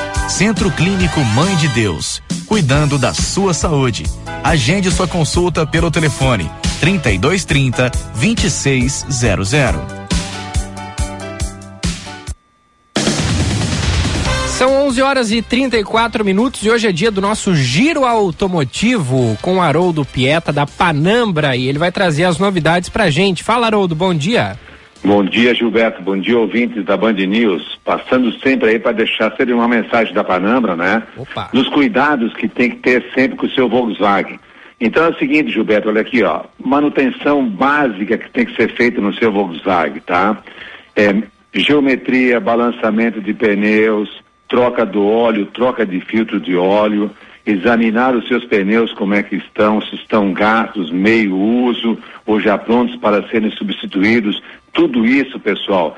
Centro Clínico Mãe de Deus, cuidando da sua saúde. Agende sua consulta pelo telefone 3230 2600. São 11 horas e 34 minutos e hoje é dia do nosso giro automotivo com Haroldo Pieta da Panambra e ele vai trazer as novidades pra gente. Fala, Haroldo, bom dia. Bom dia, Gilberto. Bom dia, ouvintes da Band News. Passando sempre aí para deixar sempre uma mensagem da Panambra, né? Opa. Dos cuidados que tem que ter sempre com o seu Volkswagen. Então é o seguinte, Gilberto, olha aqui, ó. Manutenção básica que tem que ser feita no seu Volkswagen, tá? É, geometria, balançamento de pneus, troca do óleo, troca de filtro de óleo, examinar os seus pneus como é que estão, se estão gastos, meio uso ou já prontos para serem substituídos, tudo isso, pessoal,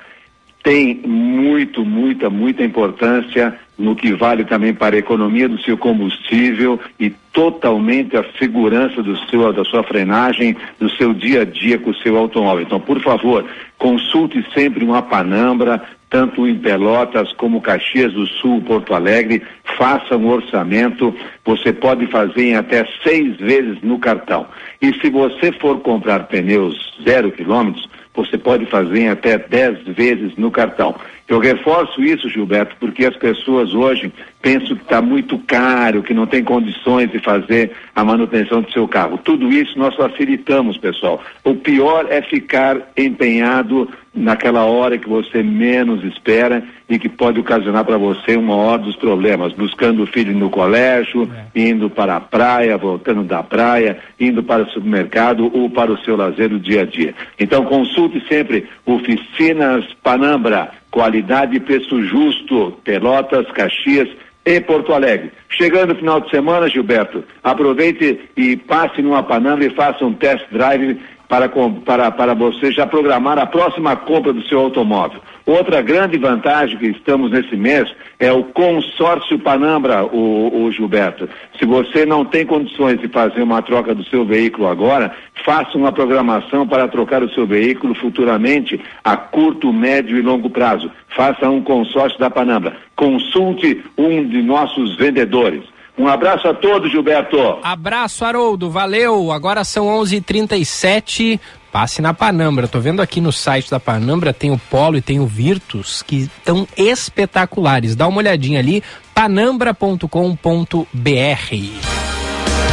tem muito, muita, muita importância no que vale também para a economia do seu combustível e totalmente a segurança do seu, da sua frenagem, do seu dia a dia com o seu automóvel. Então, por favor, consulte sempre uma Panambra, tanto em Pelotas como Caxias do Sul, Porto Alegre, faça um orçamento, você pode fazer em até seis vezes no cartão. E se você for comprar pneus zero quilômetros, você pode fazer em até 10 vezes no cartão. Eu reforço isso, Gilberto, porque as pessoas hoje pensam que está muito caro, que não tem condições de fazer a manutenção do seu carro. Tudo isso nós facilitamos, pessoal. O pior é ficar empenhado naquela hora que você menos espera e que pode ocasionar para você uma hora dos problemas, buscando o filho no colégio, é. indo para a praia, voltando da praia, indo para o supermercado ou para o seu lazer do dia a dia. Então consulte sempre Oficinas Panambra, qualidade e preço justo, Pelotas, Caxias e Porto Alegre. Chegando o final de semana, Gilberto, aproveite e passe numa Panambra e faça um test drive para, para, para você já programar a próxima compra do seu automóvel. Outra grande vantagem que estamos nesse mês é o consórcio Panambra, o, o, Gilberto. Se você não tem condições de fazer uma troca do seu veículo agora, faça uma programação para trocar o seu veículo futuramente a curto, médio e longo prazo. Faça um consórcio da Panambra. Consulte um de nossos vendedores. Um abraço a todos, Gilberto. Abraço, Haroldo. Valeu. Agora são 11:37. Passe na Panambra. Tô vendo aqui no site da Panambra tem o Polo e tem o Virtus que estão espetaculares. Dá uma olhadinha ali, panambra.com.br.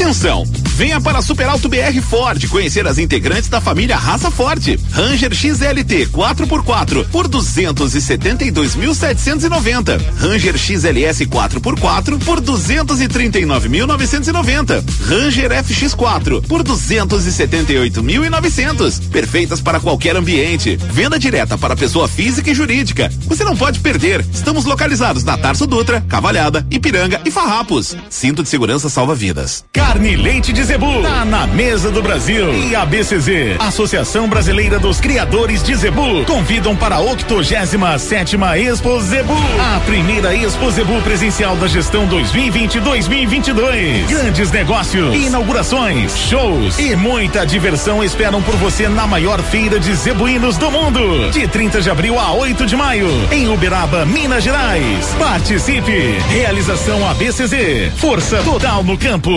Atenção! Venha para a Super Alto BR Ford conhecer as integrantes da família Raça Forte. Ranger XLT 4x4 por 272.790. Ranger XLS 4x4 por 239.990. Ranger FX4 por 278.900. Perfeitas para qualquer ambiente. Venda direta para pessoa física e jurídica. Você não pode perder. Estamos localizados na Tarso Dutra, Cavalhada, Ipiranga e Farrapos. Cinto de segurança salva vidas. Carne Leite de Zebu. Tá na mesa do Brasil. E a BCZ, Associação Brasileira dos Criadores de Zebu, convidam para a 87 Expo Zebu. A primeira Expo Zebu presencial da gestão 2020-2022. Grandes negócios, inaugurações, shows e muita diversão esperam por você na maior feira de zebuínos do mundo. De 30 de abril a 8 de maio, em Uberaba, Minas Gerais. Participe. Realização ABCZ. Força total no campo.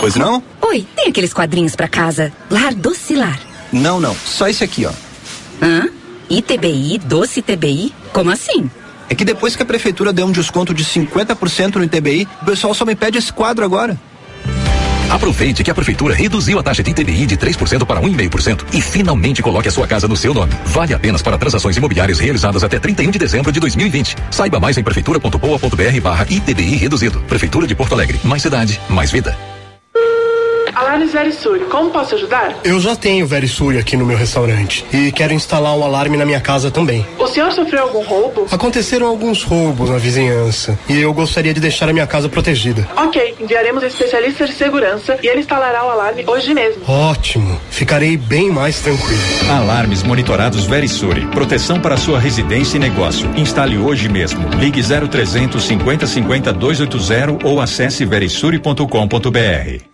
Pois não? Oi, tem aqueles quadrinhos para casa? Lar Docilar. Não, não. Só esse aqui, ó. Hã? ITBI, Doce ITBI? Como assim? É que depois que a prefeitura deu um desconto de 50% no ITBI, o pessoal só me pede esse quadro agora. Aproveite que a prefeitura reduziu a taxa de ITBI de 3% para 1,5% e finalmente coloque a sua casa no seu nome. Vale apenas para transações imobiliárias realizadas até 31 de dezembro de 2020. Saiba mais em prefeitura.poa.br barra ITBI reduzido. Prefeitura de Porto Alegre. Mais cidade, mais vida. Alarmes Verisuri, como posso ajudar? Eu já tenho Verisuri aqui no meu restaurante e quero instalar um alarme na minha casa também. O senhor sofreu algum roubo? Aconteceram alguns roubos na vizinhança e eu gostaria de deixar a minha casa protegida. Ok, enviaremos um especialista de segurança e ele instalará o alarme hoje mesmo. Ótimo, ficarei bem mais tranquilo. Alarmes monitorados Verisuri, proteção para sua residência e negócio. Instale hoje mesmo. Ligue 0300 50 50 280 ou acesse verisuri.com.br.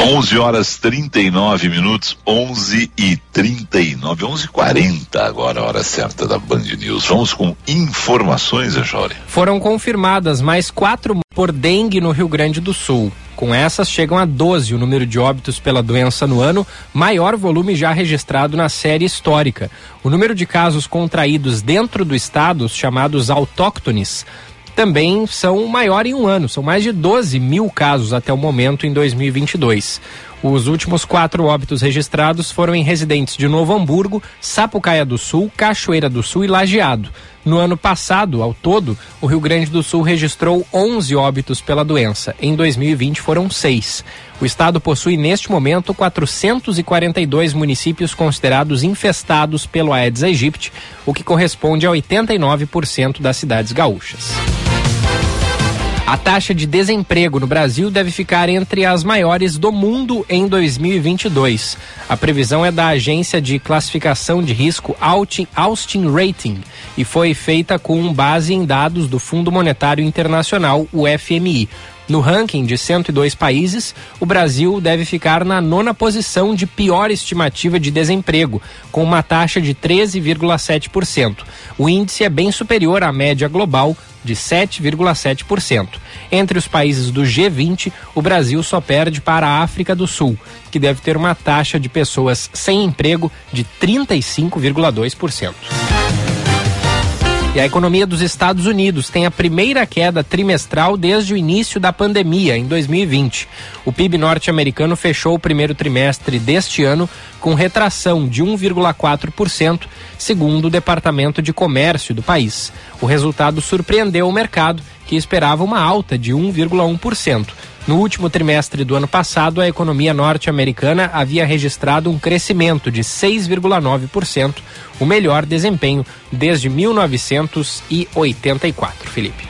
Onze horas trinta e nove minutos, onze e trinta e nove, onze e quarenta agora a hora certa da Band News. Vamos com informações, Jória. Foram confirmadas mais quatro por dengue no Rio Grande do Sul. Com essas, chegam a 12 o número de óbitos pela doença no ano, maior volume já registrado na série histórica. O número de casos contraídos dentro do estado, os chamados autóctones, também são maior em um ano. São mais de 12 mil casos até o momento em 2022. Os últimos quatro óbitos registrados foram em residentes de Novo Hamburgo, Sapucaia do Sul, Cachoeira do Sul e Lajeado. No ano passado, ao todo, o Rio Grande do Sul registrou 11 óbitos pela doença. Em 2020 foram seis. O estado possui neste momento 442 municípios considerados infestados pelo Aedes aegypti, o que corresponde a 89% das cidades gaúchas. A taxa de desemprego no Brasil deve ficar entre as maiores do mundo em 2022. A previsão é da agência de classificação de risco Austin Rating e foi feita com base em dados do Fundo Monetário Internacional, o FMI. No ranking de 102 países, o Brasil deve ficar na nona posição de pior estimativa de desemprego, com uma taxa de 13,7%. O índice é bem superior à média global de 7,7%. Entre os países do G20, o Brasil só perde para a África do Sul, que deve ter uma taxa de pessoas sem emprego de 35,2%. E a economia dos Estados Unidos tem a primeira queda trimestral desde o início da pandemia, em 2020. O PIB norte-americano fechou o primeiro trimestre deste ano com retração de 1,4%, segundo o Departamento de Comércio do país. O resultado surpreendeu o mercado, que esperava uma alta de 1,1%. No último trimestre do ano passado, a economia norte-americana havia registrado um crescimento de 6,9%, o melhor desempenho desde 1984. Felipe.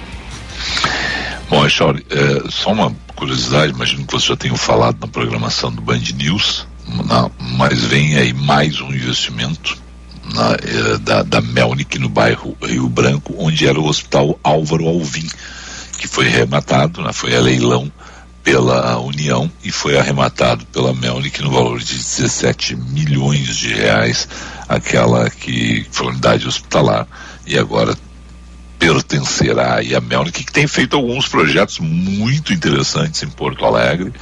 Bom, Echauri, é, só uma curiosidade, imagino que você já tenha falado na programação do Band News, na, mas vem aí mais um investimento na, é, da, da Melnick no bairro Rio Branco, onde era o Hospital Álvaro Alvim, que foi rematado, né, foi a leilão pela União e foi arrematado pela Melnick no valor de 17 milhões de reais, aquela que foi unidade hospitalar e agora pertencerá a Melnick, que tem feito alguns projetos muito interessantes em Porto Alegre,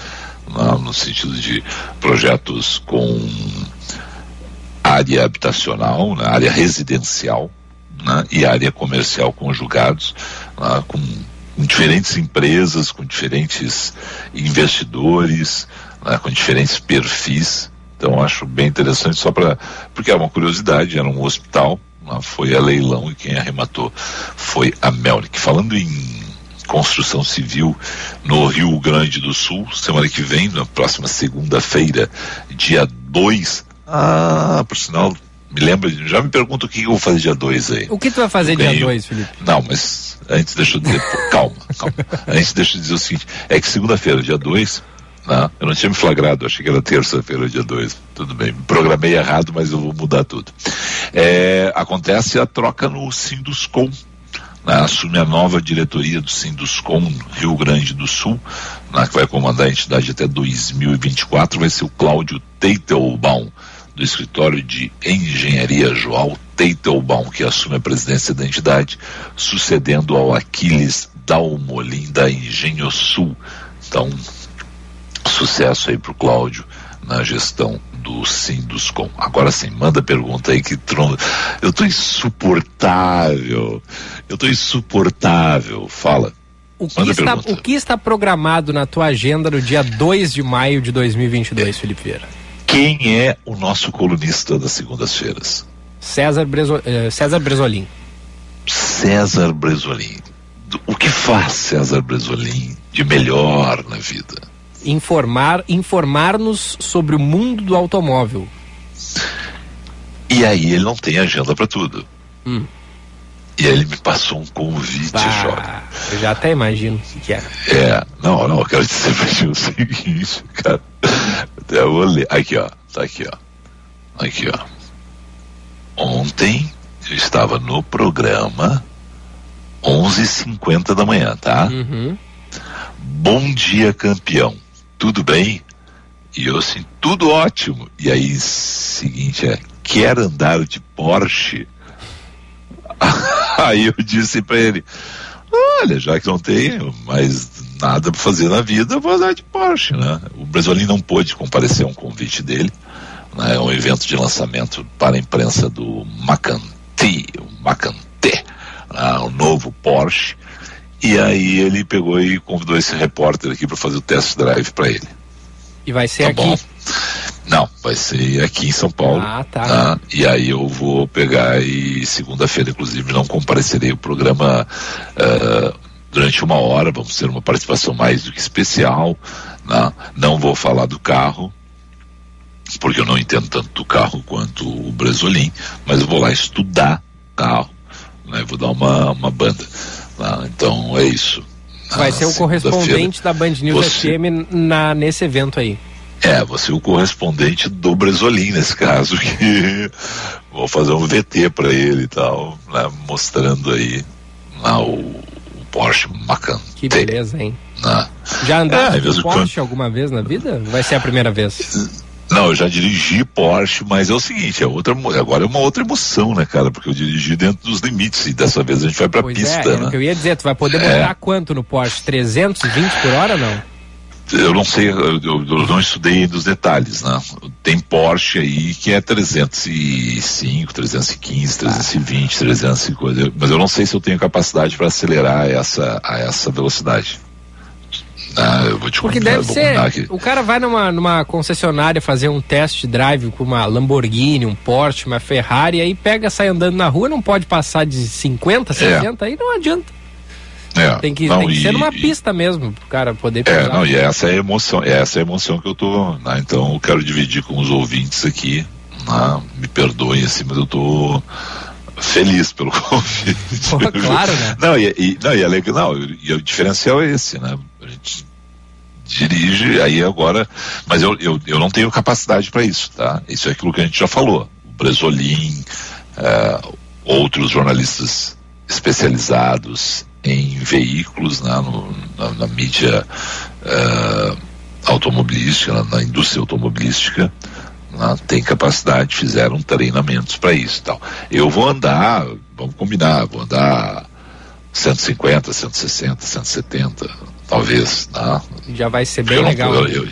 né, no sentido de projetos com área habitacional, né, área residencial né, e área comercial conjugados, né, com com diferentes empresas, com diferentes investidores, né, com diferentes perfis. Então acho bem interessante só para porque é uma curiosidade, era um hospital, né, foi a leilão e quem arrematou foi a Melnick. Falando em construção civil no Rio Grande do Sul, semana que vem, na próxima segunda-feira, dia 2. Ah, por sinal, me lembra, já me pergunto o que eu vou fazer dia 2 aí. O que tu vai fazer dia 2, Felipe? Não, mas antes deixa eu dizer, calma, calma. Antes deixa eu dizer o seguinte, é que segunda-feira, dia 2, né, eu não tinha me flagrado, achei que era terça-feira, dia 2. Tudo bem, me programei errado, mas eu vou mudar tudo. É, acontece a troca no Sinduscom. Né, assume a nova diretoria do Sinduscom Rio Grande do Sul, né, que vai comandar a entidade até 2024, vai ser o Cláudio Teitelbaum do escritório de engenharia João Teitelbaum, que assume a presidência da entidade, sucedendo ao Aquiles Dalmolin da Engenho Sul. Então, sucesso aí para o Cláudio na gestão do Sinduscom. Agora sim, manda pergunta aí que trono. Eu tô insuportável. Eu tô insuportável. Fala. O que, está, o que está programado na tua agenda no dia 2 de maio de 2022, é. Felipe Vieira? Quem é o nosso colunista das segundas-feiras? César, Brezo, eh, César Bresolim. César Bresolim. O que faz César Bresolim de melhor na vida? Informar, informar-nos sobre o mundo do automóvel. E aí ele não tem agenda para tudo. Hum. E aí ele me passou um convite, bah, Eu já até imagino o que é. É, não, não, eu quero dizer pra ti o seguinte, cara. Até eu olhei. Aqui, ó. Tá aqui, ó. Aqui, ó. Ontem eu estava no programa 11h50 da manhã, tá? Uhum. Bom dia, campeão. Tudo bem? E eu assim, tudo ótimo. E aí, seguinte, é, quer andar de Porsche? Aí eu disse para ele: Olha, já que não tenho mais nada para fazer na vida, vou andar de Porsche, né? O Brasolim não pôde comparecer a um convite dele, né? É um evento de lançamento para a imprensa do Macan T, o Macan T, né? o novo Porsche. E aí ele pegou e convidou esse repórter aqui para fazer o test drive para ele. E vai ser tá aqui? Bom? Não, vai ser aqui em São Paulo. Ah, tá. tá? E aí eu vou pegar e segunda-feira, inclusive, não comparecerei o programa uh, durante uma hora. Vamos ter uma participação mais do que especial. Né? Não vou falar do carro, porque eu não entendo tanto do carro quanto o Bresolim, mas eu vou lá estudar carro. Né? Vou dar uma, uma banda. Né? Então é isso. Vai ser o correspondente da Band News você... FM na, nesse evento aí. É, você é o correspondente do Bresolim nesse caso, que vou fazer um VT para ele e tal, né, mostrando aí lá o, o Porsche Macan. Que beleza, hein? Né? Já andaste é, Porsche quando... alguma vez na vida? Vai ser a primeira vez? Não, eu já dirigi Porsche, mas é o seguinte, é outra, agora é uma outra emoção, né, cara? Porque eu dirigi dentro dos limites e dessa vez a gente vai pra pois pista, é, né? É o que eu ia dizer, tu vai poder É. botar quanto no Porsche? 320 por hora não? Eu não sei, eu, eu não estudei dos detalhes, né? Tem Porsche aí que é 305, 315, 320, 350, mas eu não sei se eu tenho capacidade para acelerar essa, a essa velocidade. Ah, eu vou te Porque contar, deve ser. aqui. O cara vai numa, numa concessionária fazer um test drive com uma Lamborghini, um Porsche, uma Ferrari, aí pega, sai andando na rua, não pode passar de 50, 60, aí não adianta. É, Tem que, não, tem que e- ser numa pista mesmo, pro cara poder É, pegar. não, e essa é a emoção, é essa a emoção que eu tô, né? Então eu quero dividir com os ouvintes aqui, né? Me perdoem assim, mas eu tô feliz pelo convite. Pô, claro, né? Não, e, e, não, e é legal, não, e o diferencial é esse, né? A gente dirige aí agora, mas eu, eu, eu não tenho capacidade para isso, tá? Isso é aquilo que a gente já falou. O Bresolim, eh, outros jornalistas especializados em veículos, né, no- na, na mídia eh, automobilística, na, na indústria automobilística, né, tem capacidade, fizeram treinamentos para isso tal. Eu vou andar, vamos combinar, vou andar 150, 160, 170, talvez, né? Já vai ser bem Eu não- legal. eu- eu-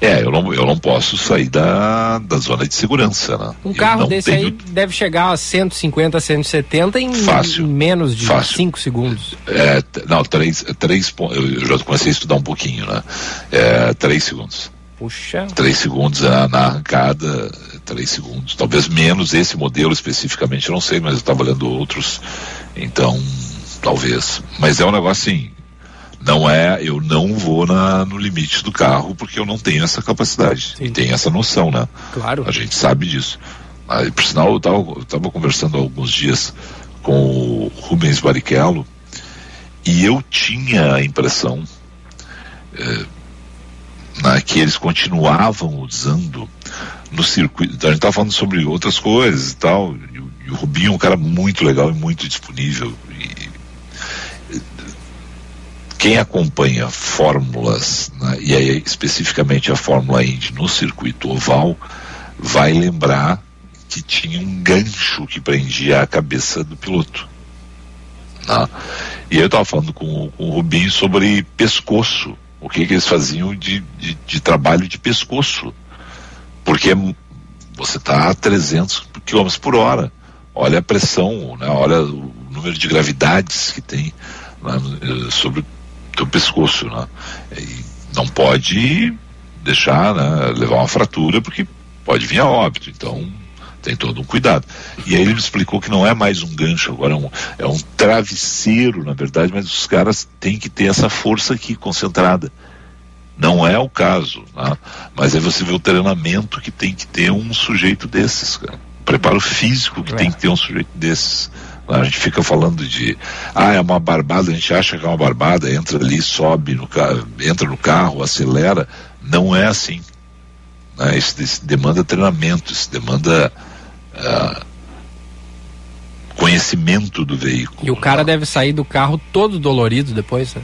é, eu não, eu não posso sair da, da zona de segurança, né? Um carro não desse tenho- aí deve chegar a 150, 170 em, Fácil. em menos de Fácil. 5 segundos. É, não, três, três pontos. Eu já comecei a estudar um pouquinho, né? É, três segundos. Puxa. Três segundos na, na arrancada, três segundos. Talvez menos esse modelo especificamente, eu não sei, mas eu estava olhando outros. Então, talvez. Mas é um negócio assim. Não é, eu não vou na, no limite do carro porque eu não tenho essa capacidade. E tenho essa noção, né? Claro. A gente sabe disso. Aí, por sinal, eu estava conversando há alguns dias com o Rubens Barrichello e eu tinha a impressão eh, né, que eles continuavam usando no circuito. Então, a gente estava falando sobre outras coisas e tal. E, e o Rubinho é um cara muito legal e muito disponível. Quem acompanha fórmulas, né, e aí especificamente a Fórmula Indy no circuito oval, vai lembrar que tinha um gancho que prendia a cabeça do piloto. né? E eu estava falando com, com o Rubinho sobre pescoço, o que, que eles faziam de, de, de trabalho de pescoço. Porque você está a 300 km por hora. Olha a pressão, né? olha o número de gravidades que tem né, sobre o teu pescoço. Né? E não pode deixar né, levar uma fratura, porque pode vir a óbito. Então tem todo um cuidado. E aí ele me explicou que não é mais um gancho, agora é um, é um travesseiro, na verdade, mas os caras têm que ter essa força aqui concentrada. Não é o caso, né? mas aí você vê o treinamento que tem que ter um sujeito desses, cara. O preparo físico que tem que ter um sujeito desses. Né? A gente fica falando de, ah, é uma barbada, a gente acha que é uma barbada, entra ali, sobe no carro, entra no carro, acelera. Não é assim. Né? Isso, isso demanda treinamento, isso demanda ah, conhecimento do veículo. E o cara deve sair do carro todo dolorido depois, né?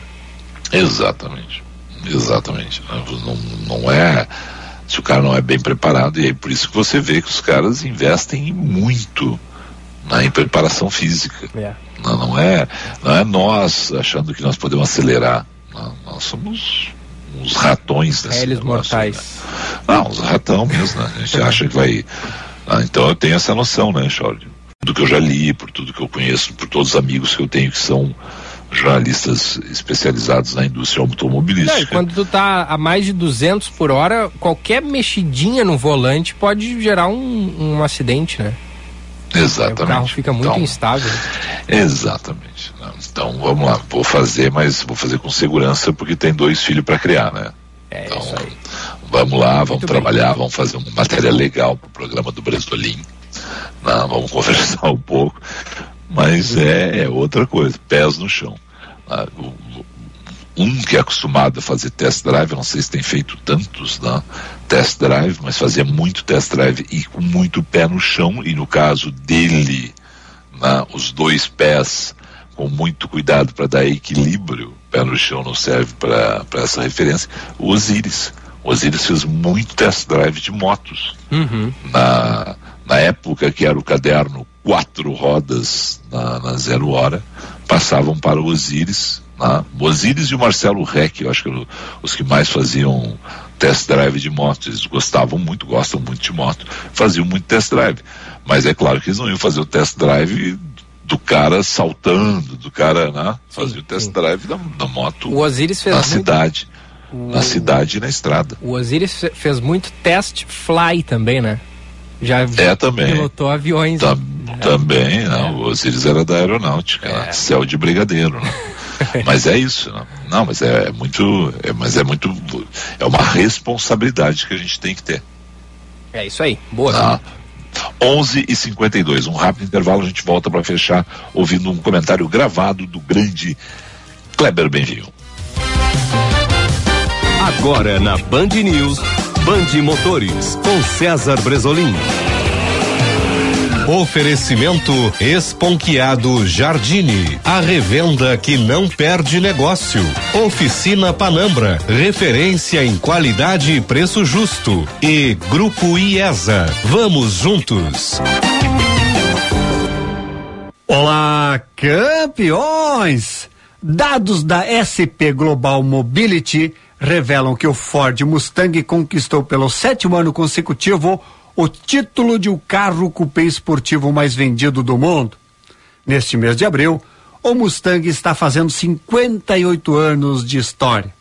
Exatamente. Exatamente. Não, não é. Se o cara não é bem preparado, e é por isso que você vê que os caras investem muito na em preparação física. É. Não, não é, não é nós achando que nós podemos acelerar. Não, nós somos uns ratões nesse Réis negócio, mortais. né? Não, uns ratão mesmo, né? A gente acha que vai. Ah, então eu tenho essa noção, né, Jorge? Tudo que eu já li, por tudo que eu conheço, por todos os amigos que eu tenho que são jornalistas especializados na indústria automobilística. Não, quando tu tá a mais de 200 por hora, qualquer mexidinha no volante pode gerar um, um acidente, né? Exatamente. O carro fica muito então, instável. Exatamente. Então vamos lá, vou fazer, mas vou fazer com segurança porque tem dois filhos para criar, né? É então, isso aí. Vamos lá, vamos muito trabalhar, bem. vamos fazer uma matéria legal para o programa do Bresolim. Não, vamos conversar um pouco. Mas é, é outra coisa, pés no chão. Ah, um que é acostumado a fazer test drive, não sei se tem feito tantos né, test drive, mas fazia muito test drive e com muito pé no chão, e no caso dele, né, os dois pés com muito cuidado para dar equilíbrio, pé no chão não serve para essa referência, o Osiris. O Osiris fez muito test drive de motos. Uhum. Na, na época que era o caderno quatro rodas na, na zero hora, passavam para o Osiris. Né? O Osiris e o Marcelo Reck, eu acho que eram os que mais faziam test drive de moto. Eles gostavam muito, gostam muito de moto, faziam muito test drive. Mas é claro que eles não iam fazer o test drive do cara saltando, do cara, né? Fazer o test drive da, da moto o Osiris fez na muito... cidade. O... Na cidade e na estrada. O Osiris fez muito test fly também, né? Já é, também. pilotou aviões. Tam, né? Também, não. O Osiris era da aeronáutica, é. né? céu de brigadeiro, né? mas é isso, não, não mas é, é muito, é, mas é muito, é uma responsabilidade que a gente tem que ter. É isso aí, boa. Ah, 11 e 52 um rápido intervalo, a gente volta para fechar ouvindo um comentário gravado do grande Kleber Benvio. Agora na Band News, Band Motores, com César Bresolim. Oferecimento Esponquiado Jardine. A revenda que não perde negócio. Oficina Panambra. Referência em qualidade e preço justo. E Grupo IESA. Vamos juntos. Olá, campeões! Dados da SP Global Mobility revelam que o Ford Mustang conquistou pelo sétimo ano consecutivo o título de o carro coupé esportivo mais vendido do mundo. Neste mês de abril, o Mustang está fazendo 58 anos de história.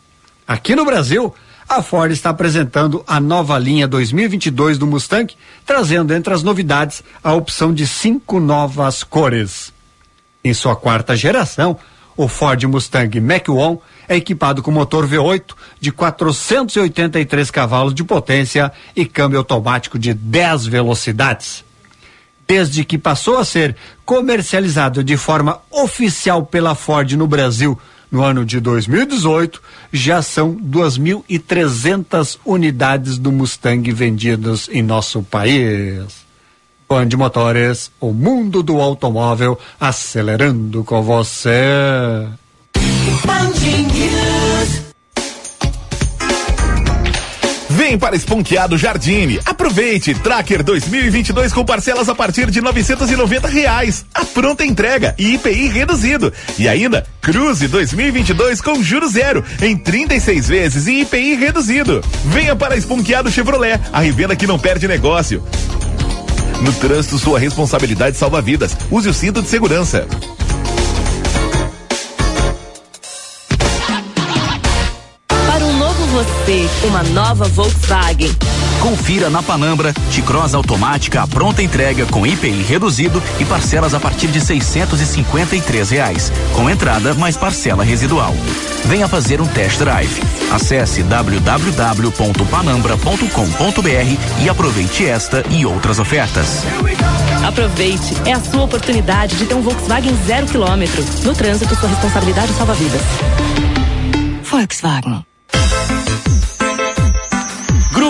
Aqui no Brasil, a Ford está apresentando a nova linha 2022 do Mustang, trazendo entre as novidades a opção de cinco novas cores. Em sua quarta geração, o Ford Mustang Mach-1 é equipado com motor V8 de 483 cavalos de potência e câmbio automático de 10 velocidades. Desde que passou a ser comercializado de forma oficial pela Ford no Brasil no ano de 2018, já são 2.300 unidades do Mustang vendidas em nosso país. Band Motores, o mundo do automóvel acelerando com você. Vem para Esponqueado Jardine. Aproveite Tracker 2022 com parcelas a partir de 990 reais. A pronta entrega e IPI reduzido. E ainda Cruze 2022 com juros zero em 36 vezes e IPI reduzido. Venha para Esponqueado Chevrolet, a revenda que não perde negócio. No trânsito, sua responsabilidade salva vidas. Use o cinto de segurança. Você uma nova Volkswagen. Confira na Panambra, T-Cross automática, pronta entrega com IPI reduzido e parcelas a partir de seiscentos e reais, com entrada mais parcela residual. Venha fazer um test drive. Acesse www.panambra.com.br e aproveite esta e outras ofertas. Aproveite, é a sua oportunidade de ter um Volkswagen zero quilômetro. No trânsito, sua responsabilidade salva vidas. Volkswagen.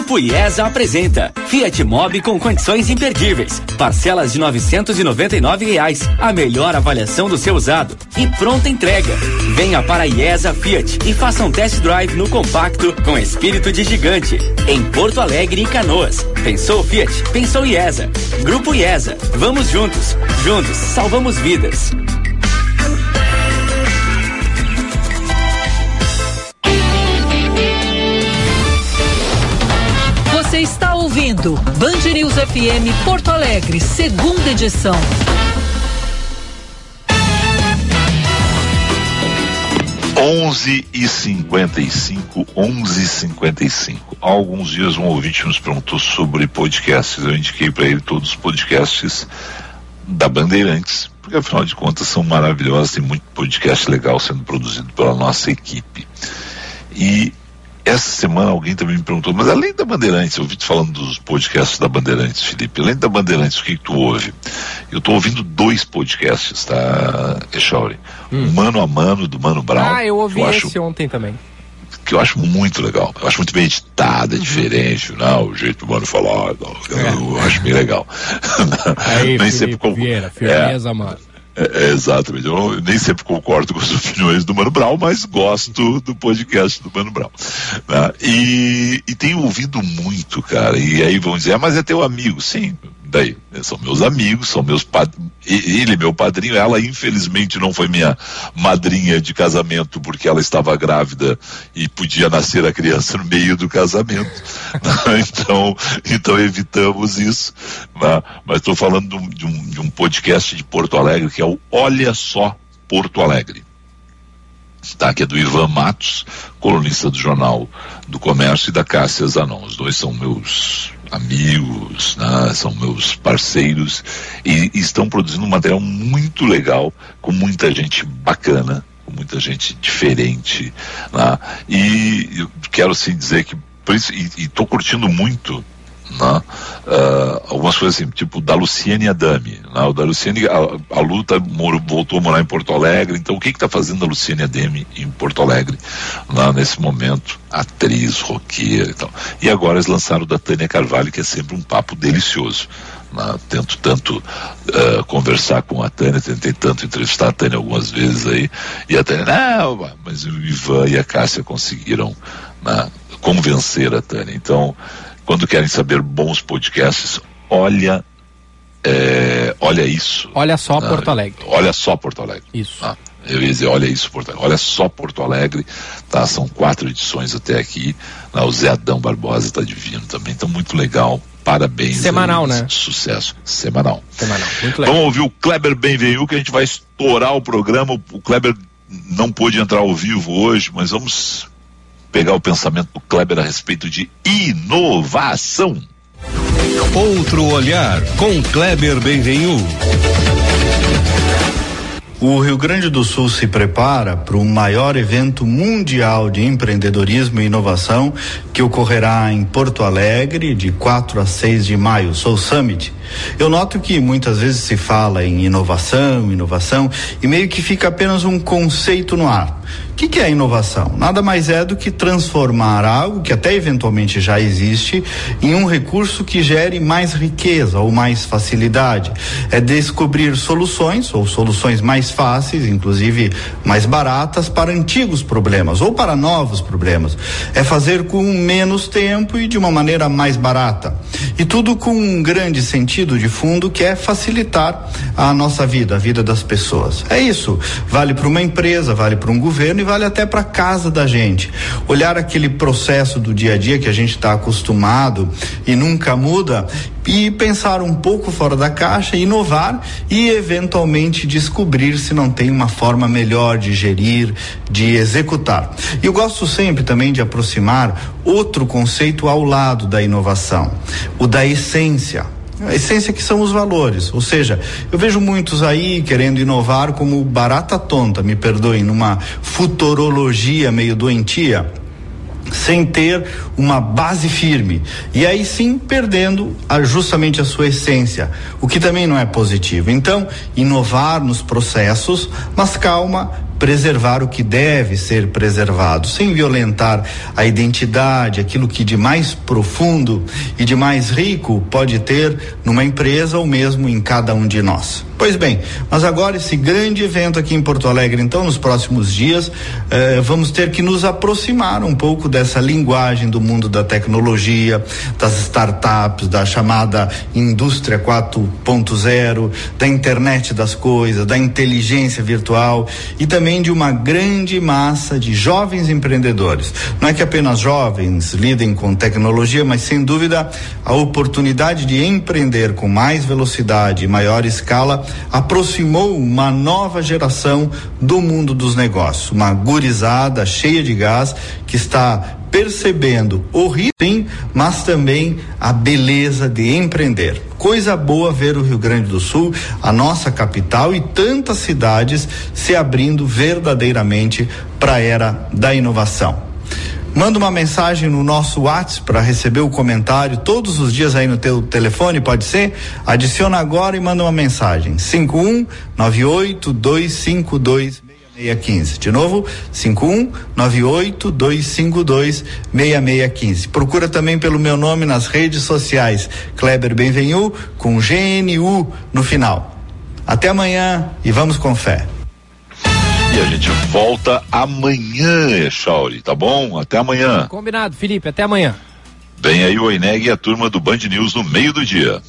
Grupo IESA apresenta Fiat Mobi com condições imperdíveis. Parcelas de novecentos e noventa e nove reais. A melhor avaliação do seu usado. E pronta entrega. Venha para IESA Fiat e faça um test drive no compacto com espírito de gigante. Em Porto Alegre e Canoas. Pensou Fiat? Pensou IESA. Grupo IESA. Vamos juntos. Juntos salvamos vidas. Ouvindo Band News FM Porto Alegre, segunda edição. 11 e 55, 11 e 55. Há alguns dias um ouvinte nos perguntou sobre podcasts. Eu indiquei para ele todos os podcasts da Bandeirantes, porque afinal de contas são maravilhosos, tem muito podcast legal sendo produzido pela nossa equipe. E essa semana alguém também me perguntou, mas além da Bandeirantes, eu ouvi te falando dos podcasts da Bandeirantes, Felipe, além da Bandeirantes, o que, que tu ouve? Eu estou ouvindo dois podcasts, tá, Echauri? Hum. Mano a Mano, do Mano Brown. Ah, eu ouvi eu esse acho, ontem também. Que eu acho muito legal. Eu acho muito bem editado, é uhum. diferente, não, o jeito do Mano falar, não, eu, é. acho bem legal. Aí, Nem Felipe sempre como, Vieira, firmeza, é, mano. É, é, exatamente. Eu nem sempre concordo com as opiniões do Mano Brown, mas gosto do podcast do Mano Brown. Né? E, e tenho ouvido muito, cara. E aí vão dizer, ah, mas é teu amigo. Sim, daí? São meus amigos, são meus. Ele meu padrinho, ela infelizmente não foi minha madrinha de casamento porque ela estava grávida e podia nascer a criança no meio do casamento. então, então evitamos isso. Né? Mas estou falando de um, de um podcast de Porto Alegre que é o Olha Só Porto Alegre tá? que é do Ivan Matos, colunista do Jornal do Comércio, e da Cássia Zanon. Os dois são meus amigos, né? são meus parceiros e, estão produzindo um material muito legal, com muita gente bacana, com muita gente diferente. Né? E eu quero sim dizer que, e estou curtindo muito né? Uh, algumas coisas assim, tipo da Luciane Adami. Né? O da Luciane, a, a Luta voltou a morar em Porto Alegre, então o que está fazendo a Luciane Adami em Porto Alegre lá nesse momento? Atriz, roqueira e tal. E agora eles lançaram o da Tânia Carvalho, que é sempre um papo delicioso. Né? Tento tanto uh, conversar com a Tânia, tentei tanto entrevistar a Tânia algumas vezes aí, e a Tânia, não, mas o Ivan e a Cássia conseguiram né, convencer a Tânia. Então, quando querem saber bons podcasts, olha é, olha isso. Olha só ah, Porto Alegre. Olha só Porto Alegre. Isso. Ah, eu ia dizer, olha isso, Porto Alegre. Olha só Porto Alegre, tá? São quatro edições até aqui. Ah, o Zé Adão Barbosa está divino também, então muito legal. Parabéns. Semanal, aí, né? Sucesso. Semanal. Semanal. Muito legal. Vamos ouvir o Kleber Benvenu, que a gente vai estourar o programa. O Kleber não pôde entrar ao vivo hoje, mas vamos pegar o pensamento do Kleber a respeito de inovação. Outro olhar com Kleber Benvenu. O Rio Grande do Sul se prepara para o maior evento mundial de empreendedorismo e inovação que ocorrerá em Porto Alegre de 4 a 6 de maio, o Soul Summit. Eu noto que muitas vezes se fala em inovação, inovação e meio que fica apenas um conceito no ar. O que, que, é inovação? Nada mais é do que transformar algo que até eventualmente já existe em um recurso que gere mais riqueza ou mais facilidade. É descobrir soluções ou soluções mais fáceis, inclusive mais baratas, para antigos problemas ou para novos problemas. É fazer com menos tempo e de uma maneira mais barata. E tudo com um grande sentido de fundo que é facilitar a nossa vida, a vida das pessoas. É isso. Vale para uma empresa, vale para um governo e vale até para casa da gente. Olhar aquele processo do dia a dia que a gente está acostumado e nunca muda e pensar um pouco fora da caixa, inovar e eventualmente descobrir se não tem uma forma melhor de gerir, de executar. E eu gosto sempre também de aproximar outro conceito ao lado da inovação, o da essência. A essência que são os valores. Ou seja, eu vejo muitos aí querendo inovar como barata tonta, me perdoem, numa futurologia meio doentia sem ter uma base firme e aí sim perdendo a, justamente a sua essência, o que também não é positivo. Então, inovar nos processos, mas calma, preservar o que deve ser preservado, sem violentar a identidade, aquilo que de mais profundo e de mais rico pode ter numa empresa ou mesmo em cada um de nós. Pois bem, mas agora esse grande evento aqui em Porto Alegre, então, nos próximos dias, eh, vamos ter que nos aproximar um pouco dessa linguagem do mundo da tecnologia, das startups, da chamada indústria 4.0, da internet das coisas, da inteligência virtual e também de uma grande massa de jovens empreendedores. Não é que apenas jovens lidem com tecnologia, mas sem dúvida a oportunidade de empreender com mais velocidade e maior escala aproximou uma nova geração do mundo dos negócios, uma gurizada cheia de gás que está percebendo o ritmo, mas também a beleza de empreender. Coisa boa ver o Rio Grande do Sul, a nossa capital e tantas cidades se abrindo verdadeiramente para a era da inovação. Manda uma mensagem no nosso WhatsApp para receber o comentário todos os dias aí no teu telefone, pode ser? Adiciona agora e manda uma mensagem. 5198 252 6615. De novo, 5198-252-6615. Procura também pelo meu nome nas redes sociais, Kleber Benvenu, com GNU no final. Até amanhã e vamos com fé. E a gente volta amanhã, Echauri, tá bom? Até amanhã. Combinado, Felipe, até amanhã. Vem aí o Eneg e a turma do Band News no meio do dia.